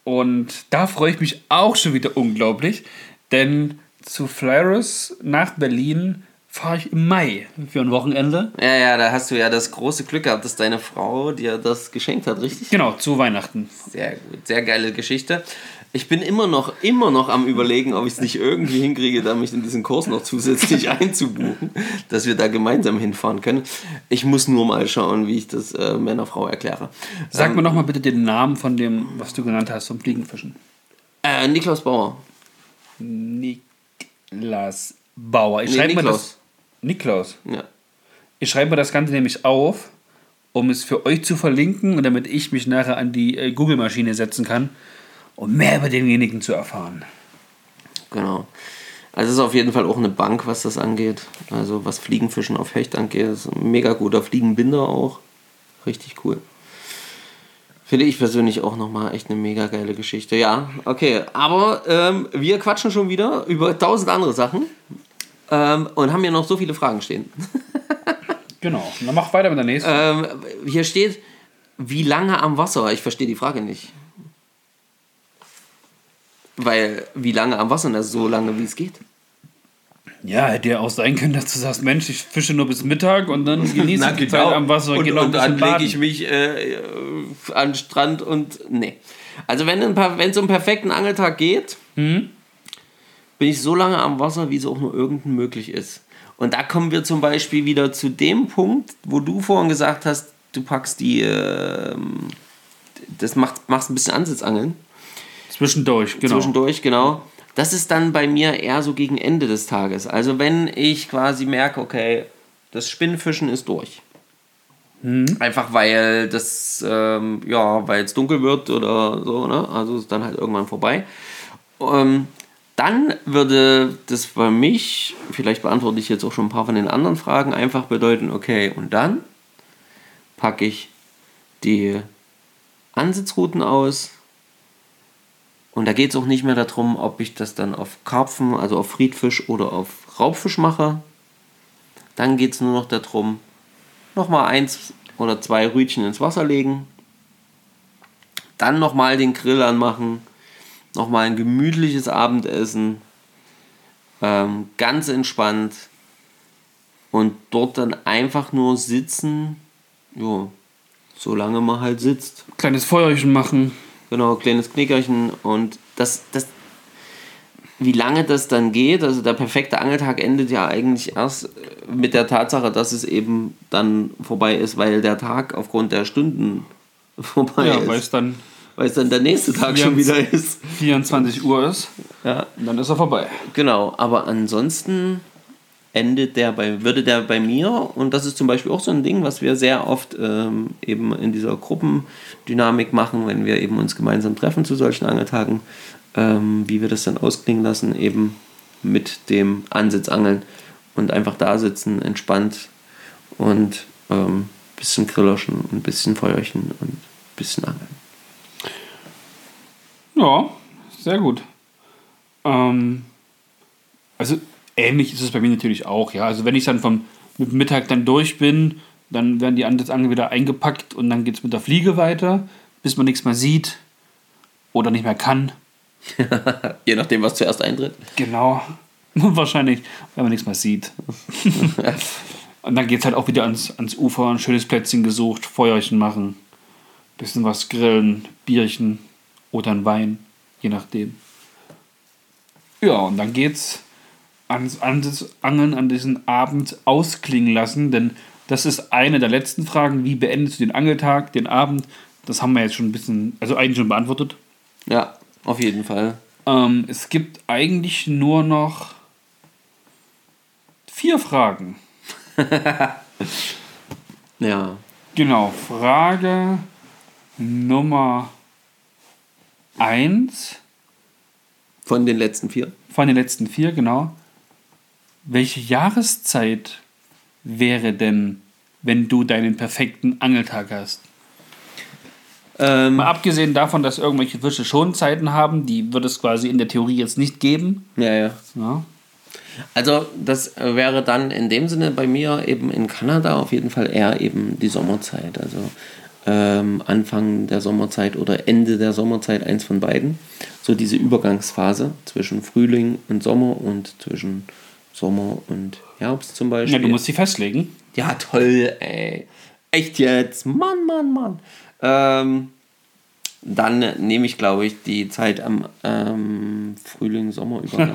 Und da freue ich mich auch schon wieder unglaublich, denn zu Flyers nach Berlin fahre ich im Mai für ein Wochenende. Ja, ja, da hast du ja das große Glück gehabt, dass deine Frau dir das geschenkt hat, richtig? Genau, zu Weihnachten. Sehr gut, sehr geile Geschichte. Ich bin immer noch, immer noch am überlegen, ob ich es nicht irgendwie hinkriege, da mich in diesen Kurs noch zusätzlich (laughs) einzubuchen, dass wir da gemeinsam hinfahren können. Ich muss nur mal schauen, wie ich das äh, meiner Frau erkläre. Sag Ähm, mir noch mal bitte den Namen von dem, was du genannt hast, vom Fliegenfischen. Äh, Niklas Bauer. Niklas Bauer. Ich Nee, schreibe mal Niklaus. das. Niklaus. Ja. Ich schreibe mir das Ganze nämlich auf, um es für euch zu verlinken und damit ich mich nachher an die äh, Google-Maschine setzen kann, um mehr über denjenigen zu erfahren. Genau. Also es ist auf jeden Fall auch eine Bank, was das angeht. Also was Fliegenfischen auf Hecht angeht. Ist ein mega guter Fliegenbinder auch. Richtig cool. Finde ich persönlich auch nochmal echt eine mega geile Geschichte. Ja, okay. Aber ähm, wir quatschen schon wieder über tausend andere Sachen. Ähm, und haben hier noch so viele Fragen stehen. (laughs) Genau. Dann mach weiter mit der nächsten. Ähm, hier steht, wie lange am Wasser? Ich verstehe die Frage nicht. Weil, wie lange am Wasser? Na, so lange, wie es geht. Ja, hätte ja auch sein können, dass du sagst, Mensch, ich fische nur bis Mittag und dann (laughs) genieße ich die Zeit am Wasser genau. und, ein und dann lege ich mich äh, an den Strand und nee. Also wenn es um perfekten Angeltag geht, Mhm. bin ich so lange am Wasser, wie es auch nur irgend möglich ist. Und da kommen wir zum Beispiel wieder zu dem Punkt, wo du vorhin gesagt hast, du packst die, ähm, das macht, machst ein bisschen Ansitzangeln. Zwischendurch, genau. Zwischendurch, genau. Das ist dann bei mir eher so gegen Ende des Tages. Also wenn ich quasi merke, okay, das Spinnfischen ist durch. Einfach weil das, ähm, ja, weil es dunkel wird oder so, ne? Also ist dann halt irgendwann vorbei. Ähm, dann würde das bei mich, vielleicht beantworte ich jetzt auch schon ein paar von den anderen Fragen, einfach bedeuten, okay, und dann packe ich die Ansitzrouten aus, und da geht es auch nicht mehr darum, ob ich das dann auf Karpfen, also auf Friedfisch oder auf Raubfisch mache. Dann geht es nur noch darum, nochmal eins oder zwei Rütchen ins Wasser legen. Dann nochmal den Grill anmachen. Nochmal ein gemütliches Abendessen. Ähm, ganz entspannt. Und dort dann einfach nur sitzen. Jo, solange man halt sitzt. Kleines Feuerchen machen. Genau, kleines Knickerchen und das, das, wie lange das dann geht, also der perfekte Angeltag endet ja eigentlich erst äh, mit der Tatsache, dass es eben dann vorbei ist, weil der Tag aufgrund der Stunden (laughs) vorbei Ja, weil ist. es dann Weil es dann der nächste Tag schon wieder ist. 24 Uhr ist. Ja, Und dann ist er vorbei. genau. Aber ansonsten endet der bei, würde der bei mir, und das ist zum Beispiel auch so ein Ding, was wir sehr oft ähm, eben in dieser Gruppendynamik machen, wenn wir eben uns gemeinsam treffen zu solchen Angeltagen, ähm, wie wir das dann ausklingen lassen, eben mit dem Ansitzangeln und einfach da sitzen, entspannt und ähm, bisschen Grillerchen und ein bisschen Feuerchen und ein bisschen Angeln. Ja, sehr gut. Ähm, also ähnlich ist es bei mir natürlich auch, ja. Also wenn ich dann vom mit Mittag dann durch bin, dann werden die Ansitzangeln wieder eingepackt und dann geht es mit der Fliege weiter, bis man nichts mehr sieht oder nicht mehr kann. (laughs) Je nachdem, was zuerst eintritt. Genau. (laughs) Wahrscheinlich, weil man nichts mehr sieht. (laughs) und dann geht es halt auch wieder ans, ans Ufer, ein schönes Plätzchen gesucht, Feuerchen machen, bisschen was grillen, Bierchen oder ein Wein, je nachdem. Ja, und dann geht's ans, Angeln an diesen Abend ausklingen lassen, denn das ist eine der letzten Fragen. Wie beendest du den Angeltag, den Abend? Das haben wir jetzt schon ein bisschen, also eigentlich schon beantwortet. Ja, auf jeden Fall. Ähm, es gibt eigentlich nur noch vier Fragen. (laughs) Ja. Genau, Frage Nummer eins Von den letzten vier. von den letzten vier, genau. Welche Jahreszeit wäre denn, wenn du deinen perfekten Angeltag hast? Ähm, Mal abgesehen davon, dass irgendwelche Fische schon Zeiten haben, die wird es quasi in der Theorie jetzt nicht geben. ja, ja. Ja. Also das wäre dann in dem Sinne bei mir eben in Kanada auf jeden Fall eher eben die Sommerzeit. Also ähm, Anfang der Sommerzeit oder Ende der Sommerzeit, eins von beiden. So diese Übergangsphase zwischen Frühling und Sommer und zwischen Sommer und Herbst zum Beispiel. ja, du musst sie festlegen. Ja, toll, ey. Echt jetzt? Mann, Mann, Mann. Ähm, dann nehme ich, glaube ich, die Zeit am ähm, Frühling, Sommer (laughs) über.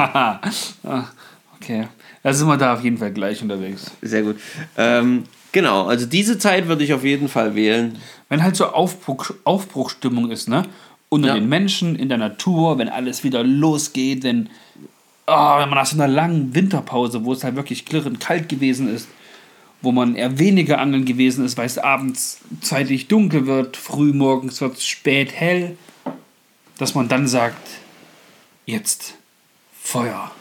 Ah, okay. Da sind wir da auf jeden Fall gleich unterwegs. Sehr gut. Ähm, genau, also diese Zeit würde ich auf jeden Fall wählen. Wenn halt so Aufbruch, Aufbruchstimmung ist, ne? Unter Ja. den Menschen, in der Natur, wenn alles wieder losgeht, wenn oh, wenn man nach so einer langen Winterpause, wo es halt wirklich klirrend kalt gewesen ist, wo man eher weniger angeln gewesen ist, weil es abends zeitig dunkel wird, früh morgens wird es spät hell, dass man dann sagt, jetzt Feuer.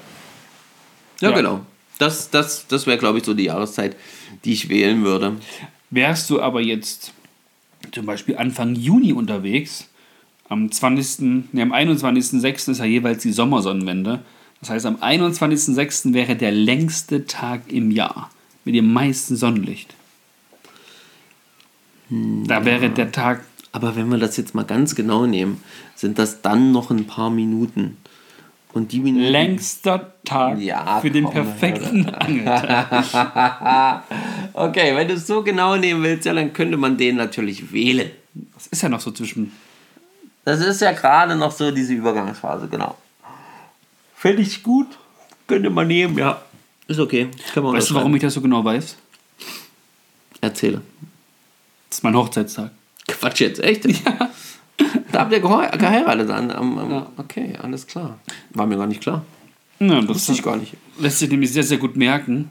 Ja, Ja. genau. Das, das, das wäre, glaube ich, so die Jahreszeit, die ich wählen würde. Wärst du aber jetzt zum Beispiel Anfang Juni unterwegs, am 20., nee, am 21.06. ist ja jeweils die Sommersonnenwende. Das heißt, am 21.06. wäre der längste Tag im Jahr mit dem meisten Sonnenlicht. Da wäre der Tag, Aber wenn wir das jetzt mal ganz genau nehmen, sind das dann noch ein paar Minuten. Und die Minuten. längster Tag Ja, für den perfekten Angeltag. (laughs) Okay, wenn du es so genau nehmen willst, ja, dann könnte man den natürlich wählen. Das ist ja noch so zwischen. Das ist ja gerade noch so diese Übergangsphase, genau. Finde ich gut. Könnte man nehmen, ja. Ist okay. Kann man Weißt du, warum ich das so genau weiß? Erzähle. Das ist mein Hochzeitstag. Quatsch jetzt, echt? Ja. Da habt ihr gehe- geheiratet an. Am, am, Ja. Okay, alles klar. War mir gar nicht klar. Ja, das Wusste ich gar nicht. lässt sich nämlich sehr, sehr gut merken,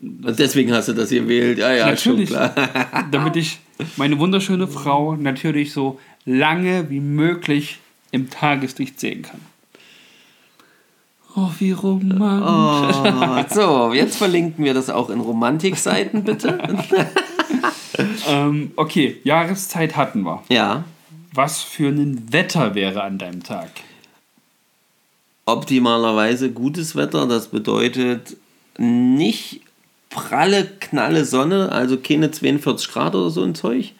Und deswegen hast du das gewählt. Ja, ja, Natürlich. schon klar. (laughs) damit ich meine wunderschöne Frau natürlich so lange wie möglich im Tageslicht sehen kann. Oh, wie romantisch. Oh, so, jetzt verlinken wir das auch in Romantikseiten, bitte. (laughs) Ähm, okay, Jahreszeit hatten wir. Ja. Was für ein Wetter wäre an deinem Tag? Optimalerweise gutes Wetter, das bedeutet nicht pralle, knalle Sonne, also keine 42 Grad oder so ein Zeug,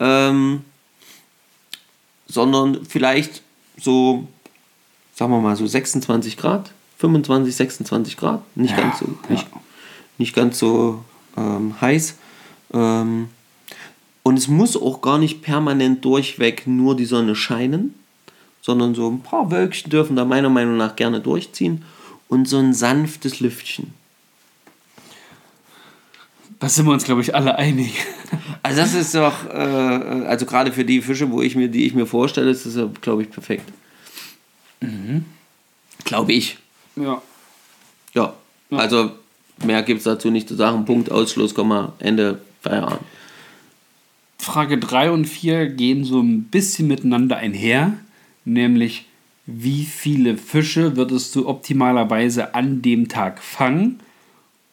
ähm, sondern vielleicht so, sagen wir mal, so 26 Grad, 25, 26 Grad, nicht Ja, ganz so, ja. nicht, nicht ganz so ähm, heiß. Ähm, und es muss auch gar nicht permanent durchweg nur die Sonne scheinen, sondern so ein paar Wölkchen dürfen da meiner Meinung nach gerne durchziehen und so ein sanftes Lüftchen. Da sind wir uns, glaube ich, alle einig. (laughs) Also das ist doch, äh, also gerade für die Fische, wo ich mir, die ich mir vorstelle, ist das glaube ich, perfekt. Glaube ich. Ja. Ja. Also mehr gibt es dazu nicht zu sagen. Punkt, Ausschluss, Komma, Ende, Feierabend. Frage 3 und 4 gehen so ein bisschen miteinander einher, nämlich wie viele Fische würdest du optimalerweise an dem Tag fangen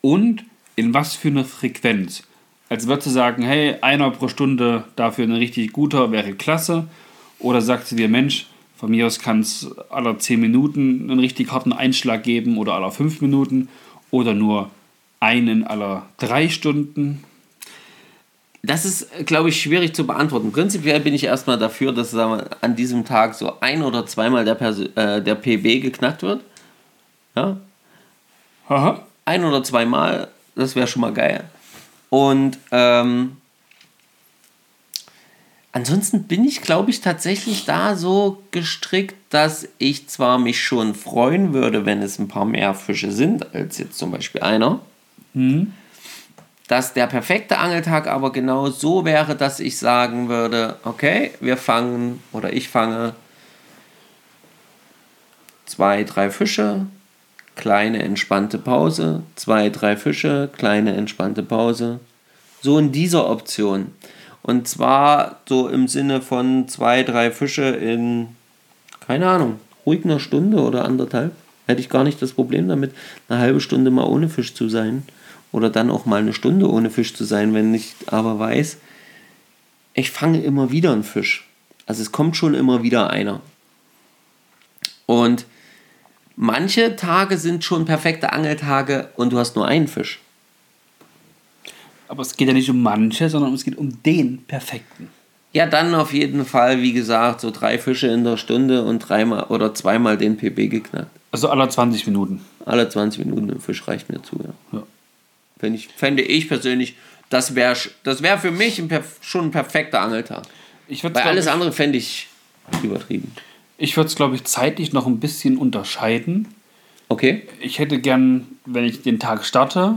und in was für eine Frequenz? Als würdest du sagen, hey, einer pro Stunde dafür ein richtig guter wäre klasse. Oder sagst du dir, Mensch, von mir aus kann es aller 10 Minuten einen richtig harten Einschlag geben oder aller 5 Minuten oder nur einen aller 3 Stunden. Das ist, glaube ich, schwierig zu beantworten. Prinzipiell bin ich erstmal dafür, dass wir, an diesem Tag so ein oder zweimal der, Perso äh, der PB geknackt wird. Ja, Aha. ein oder zweimal, das wäre schon mal geil. Und ähm, ansonsten bin ich, glaube ich, tatsächlich da so gestrickt, dass ich zwar mich schon freuen würde, wenn es ein paar mehr Fische sind, als jetzt zum Beispiel einer. Dass der perfekte Angeltag aber genau so wäre, dass ich sagen würde, okay, wir fangen oder ich fange zwei, drei Fische, kleine entspannte Pause, zwei, drei Fische, kleine entspannte Pause. So in dieser Option. Und zwar so im Sinne von zwei, drei Fische in, keine Ahnung, ruhig einer Stunde oder anderthalb. Hätte ich gar nicht das Problem damit, eine halbe Stunde mal ohne Fisch zu sein. Oder dann auch mal eine Stunde ohne Fisch zu sein, wenn ich aber weiß, ich fange immer wieder einen Fisch. Also es kommt schon immer wieder einer. Und manche Tage sind schon perfekte Angeltage und du hast nur einen Fisch. Aber es geht ja nicht um manche, sondern es geht um den perfekten. Ja, dann auf jeden Fall, wie gesagt, so drei Fische in der Stunde und dreimal oder zweimal den PB geknackt. Also aller 20 Minuten. Alle 20 Minuten ein Fisch reicht mir zu, ja. Ja. Fände ich, fände ich persönlich, das wäre das wär für mich ein, schon ein perfekter Angeltag. Ich würde Weil alles es, andere fände ich übertrieben. ich würd's, glaube ich, zeitlich noch ein bisschen unterscheiden. Okay? Ich hätte gern, wenn ich den Tag starte,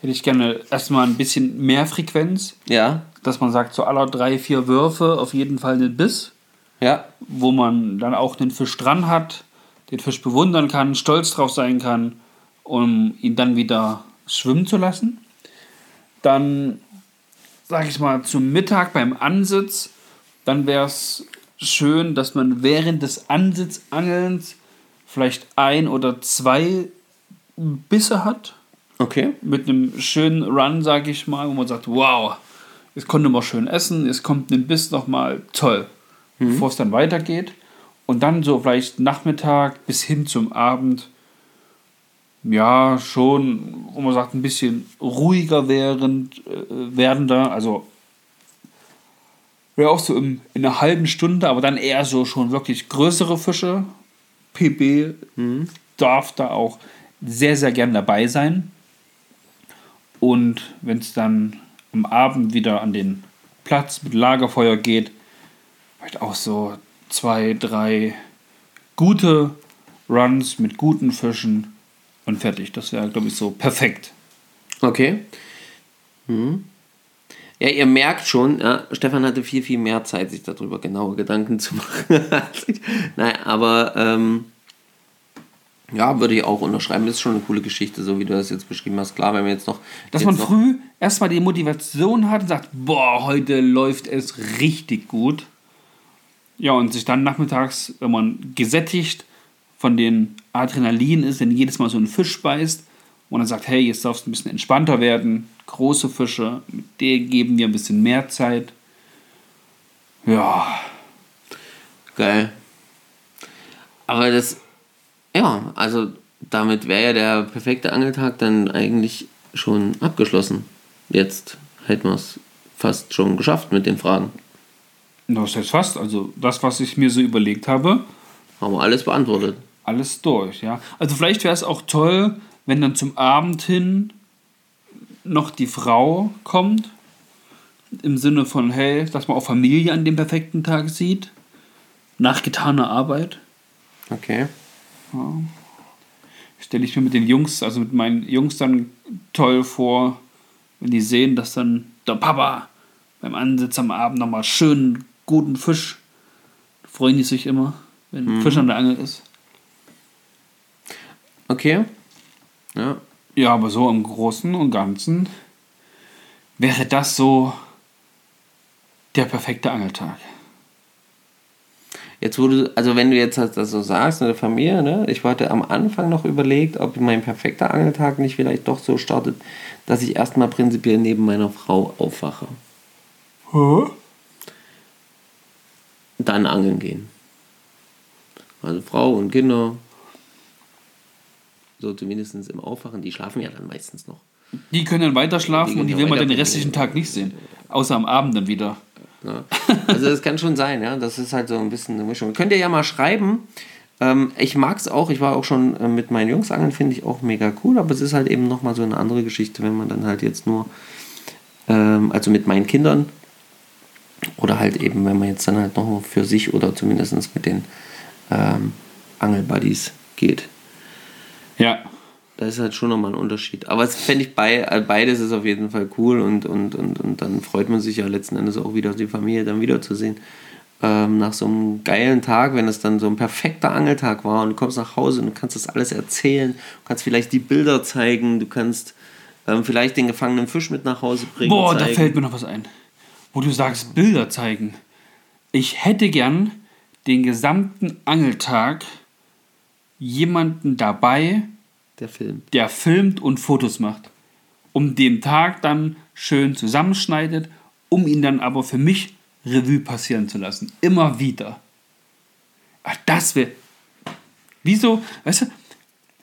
hätte ich gerne erstmal ein bisschen mehr Frequenz, Ja, dass man sagt, so aller drei, vier Würfe auf jeden Fall einen Biss, ja, wo man dann auch einen Fisch dran hat, den Fisch bewundern kann, stolz drauf sein kann, um ihn dann wieder schwimmen zu lassen. Dann, sag ich mal, zum Mittag beim Ansitz, dann wäre es schön, dass man während des Ansitzangelns vielleicht ein oder zwei Bisse hat. Okay. Mit einem schönen Run, sag ich mal, wo man sagt, wow, jetzt konnte man schön essen, es kommt ein Biss nochmal toll, mhm. bevor es dann weitergeht. Und dann so vielleicht Nachmittag bis hin zum Abend, ja, schon, wo man sagt, ein bisschen ruhiger während, äh, werdender, also wäre auch so im, in einer halben Stunde, aber dann eher so schon wirklich größere Fische. PB mhm. darf da auch sehr, sehr gern dabei sein. Und wenn es dann am Abend wieder an den Platz mit Lagerfeuer geht, vielleicht auch so zwei, drei gute Runs mit guten Fischen und fertig. Das wäre, glaube ich, so perfekt. Okay. Mhm. Ja, ihr merkt schon, ja, Stefan hatte viel, viel mehr Zeit, sich darüber genaue Gedanken zu (laughs) machen. Nein, aber ähm, ja, würde ich auch unterschreiben. Das ist schon eine coole Geschichte, so wie du das jetzt beschrieben hast. Klar, wenn wir jetzt noch. Dass jetzt man noch früh erstmal die Motivation hat und sagt, boah, heute läuft es richtig gut. Ja, und sich dann nachmittags, wenn man gesättigt von den Adrenalin ist, wenn jedes Mal so ein Fisch beißt und dann sagt, hey, jetzt darfst du ein bisschen entspannter werden, große Fische, mit denen geben wir ein bisschen mehr Zeit. Ja. Geil. Aber das, ja, also damit wäre ja der perfekte Angeltag dann eigentlich schon abgeschlossen. Jetzt hätten wir es fast schon geschafft mit den Fragen. Das heißt fast, also das, was ich mir so überlegt habe. Haben wir alles beantwortet. Alles durch, ja. Also vielleicht wäre es auch toll, wenn dann zum Abend hin noch die Frau kommt, im Sinne von, hey, dass man auch Familie an dem perfekten Tag sieht, nach getaner Arbeit. Okay. Ja. Stelle ich mir mit den Jungs, also mit meinen Jungs dann toll vor, wenn die sehen, dass dann der Papa beim Ansitz am Abend nochmal schön guten Fisch, freuen die sich immer, wenn mhm. Fisch an der Angel ist. Okay. Ja. Ja, aber so im Großen und Ganzen wäre das so der perfekte Angeltag. Jetzt wurde, also wenn du jetzt das so sagst, in der Familie, ne, ich hatte am Anfang noch überlegt, ob mein perfekter Angeltag nicht vielleicht doch so startet, dass ich erstmal prinzipiell neben meiner Frau aufwache. Hä? Dann angeln gehen. Also Frau und Kinder, so zumindest im Aufwachen, die schlafen ja dann meistens noch. Die können dann weiter schlafen die und die will man den restlichen Tag nicht sehen. Außer am Abend dann wieder. Ja. Also das kann schon sein, ja. Das ist halt so ein bisschen eine Mischung. Könnt ihr ja mal schreiben. Ähm, ich mag es auch, ich war auch schon äh, mit meinen Jungs angeln, finde ich auch mega cool, aber es ist halt eben nochmal so eine andere Geschichte, wenn man dann halt jetzt nur, ähm, also mit meinen Kindern oder halt eben, wenn man jetzt dann halt noch für sich oder zumindest mit den ähm, Angelbuddies geht. Ja. Da ist halt schon nochmal ein Unterschied. Aber es fände ich bei, äh, beides ist auf jeden Fall cool und, und, und, und dann freut man sich ja letzten Endes auch wieder, die Familie dann wiederzusehen. Ähm, nach so einem geilen Tag, wenn es dann so ein perfekter Angeltag war und du kommst nach Hause und du kannst das alles erzählen, du kannst vielleicht die Bilder zeigen, du kannst ähm, vielleicht den gefangenen Fisch mit nach Hause bringen. Boah, zeigen. da fällt mir noch was ein. Wo du sagst, Bilder zeigen. Ich hätte gern den gesamten Angeltag jemanden dabei, der filmt. Der filmt und Fotos macht. Um den Tag dann schön zusammenschneidet, um ihn dann aber für mich Revue passieren zu lassen. Immer wieder. Ach, das wäre. Wieso, weißt du,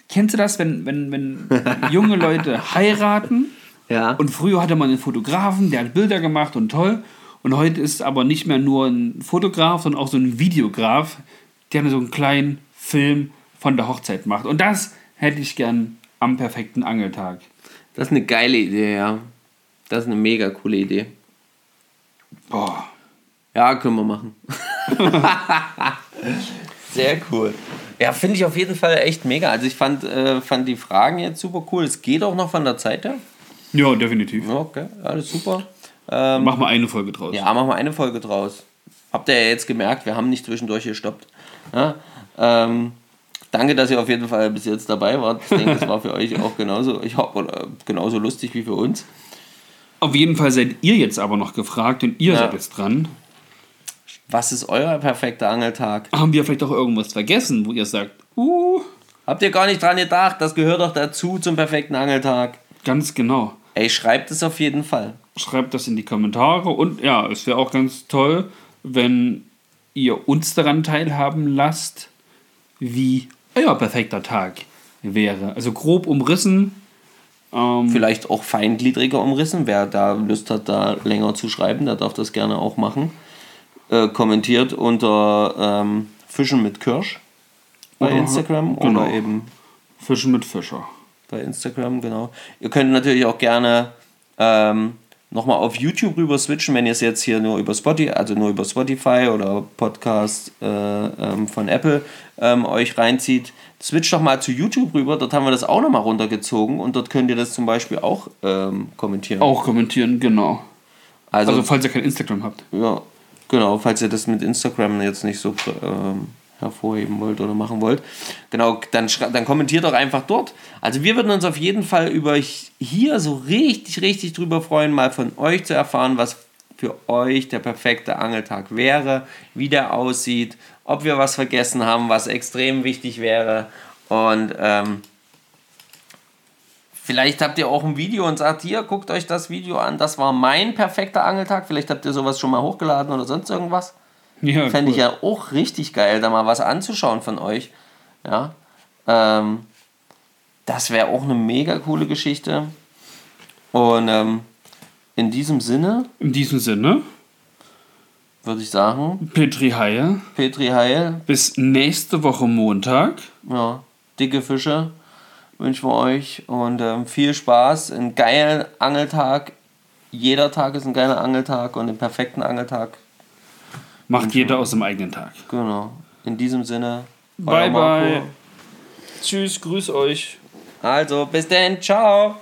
kennst du das, wenn, wenn, wenn (laughs) junge Leute heiraten? Ja. Und früher hatte man einen Fotografen, der hat Bilder gemacht und toll. Und heute ist aber nicht mehr nur ein Fotograf, sondern auch so ein Videograf, der so einen kleinen Film von der Hochzeit macht. Und das hätte ich gern am perfekten Angeltag. Das ist eine geile Idee, ja. Das ist eine mega coole Idee. Boah. Ja, können wir machen. (laughs) Sehr cool. Ja, finde ich auf jeden Fall echt mega. Also ich fand, äh, fand die Fragen jetzt super cool. Es geht auch noch von der Zeit her. Ja, definitiv. Okay, alles super. Ähm, machen wir eine Folge draus. Ja, machen wir eine Folge draus. Habt ihr ja jetzt gemerkt, wir haben nicht zwischendurch gestoppt. Ja? Ähm, danke, dass ihr auf jeden Fall bis jetzt dabei wart. Ich denke, es war für euch auch genauso, ich hoffe, genauso lustig wie für uns. Auf jeden Fall seid ihr jetzt aber noch gefragt und ihr Ja. seid jetzt dran. Was ist euer perfekter Angeltag? Haben wir vielleicht auch irgendwas vergessen, wo ihr sagt, uh, Habt ihr gar nicht dran gedacht? Das gehört doch dazu zum perfekten Angeltag. ganz genau. Ey, schreibt es auf jeden Fall. Schreibt das in die Kommentare und ja, es wäre auch ganz toll, wenn ihr uns daran teilhaben lasst, wie euer perfekter Tag wäre. Also grob umrissen. Ähm, Vielleicht auch feingliedriger umrissen. Wer da Lust hat, da länger zu schreiben, der darf das gerne auch machen. Äh, kommentiert unter ähm, Fischen mit Kirsch bei Oder- Instagram genau. oder eben Fischen mit Fischer. bei Instagram, genau. Ihr könnt natürlich auch gerne ähm, nochmal auf YouTube rüber switchen, wenn ihr es jetzt hier nur über Spotify, also nur über Spotify oder Podcast äh, ähm, von Apple ähm, euch reinzieht. Switcht doch mal zu YouTube rüber, dort haben wir das auch nochmal runtergezogen und dort könnt ihr das zum Beispiel auch ähm, kommentieren. Auch kommentieren, genau. also, Also falls ihr kein Instagram habt. ja, genau, falls ihr das mit Instagram jetzt nicht so ähm, hervorheben wollt oder machen wollt. Genau, dann, dann kommentiert doch einfach dort. Also wir würden uns auf jeden Fall über hier so richtig, richtig drüber freuen, mal von euch zu erfahren, was für euch der perfekte Angeltag wäre, wie der aussieht, ob wir was vergessen haben, was extrem wichtig wäre. Und ähm, Vielleicht habt ihr auch ein Video und sagt, hier, guckt euch das Video an, das war mein perfekter Angeltag. Vielleicht habt ihr sowas schon mal hochgeladen oder sonst irgendwas. Ja, Fände ich cool. ja auch richtig geil, da mal was anzuschauen von euch. Ja. Ähm, das wäre auch eine mega coole Geschichte. Und ähm, in diesem Sinne In diesem Sinne, würde ich sagen, Petri Haie, Petri Heil, bis nächste Woche Montag. ja, dicke Fische wünschen wir euch und ähm, viel Spaß, einen geilen Angeltag. Jeder Tag ist ein geiler Angeltag und einen perfekten Angeltag. Macht jeder aus dem eigenen Tag. Genau. In diesem Sinne. Bye, bye. Tschüss, grüß euch. Also, bis dann. Ciao.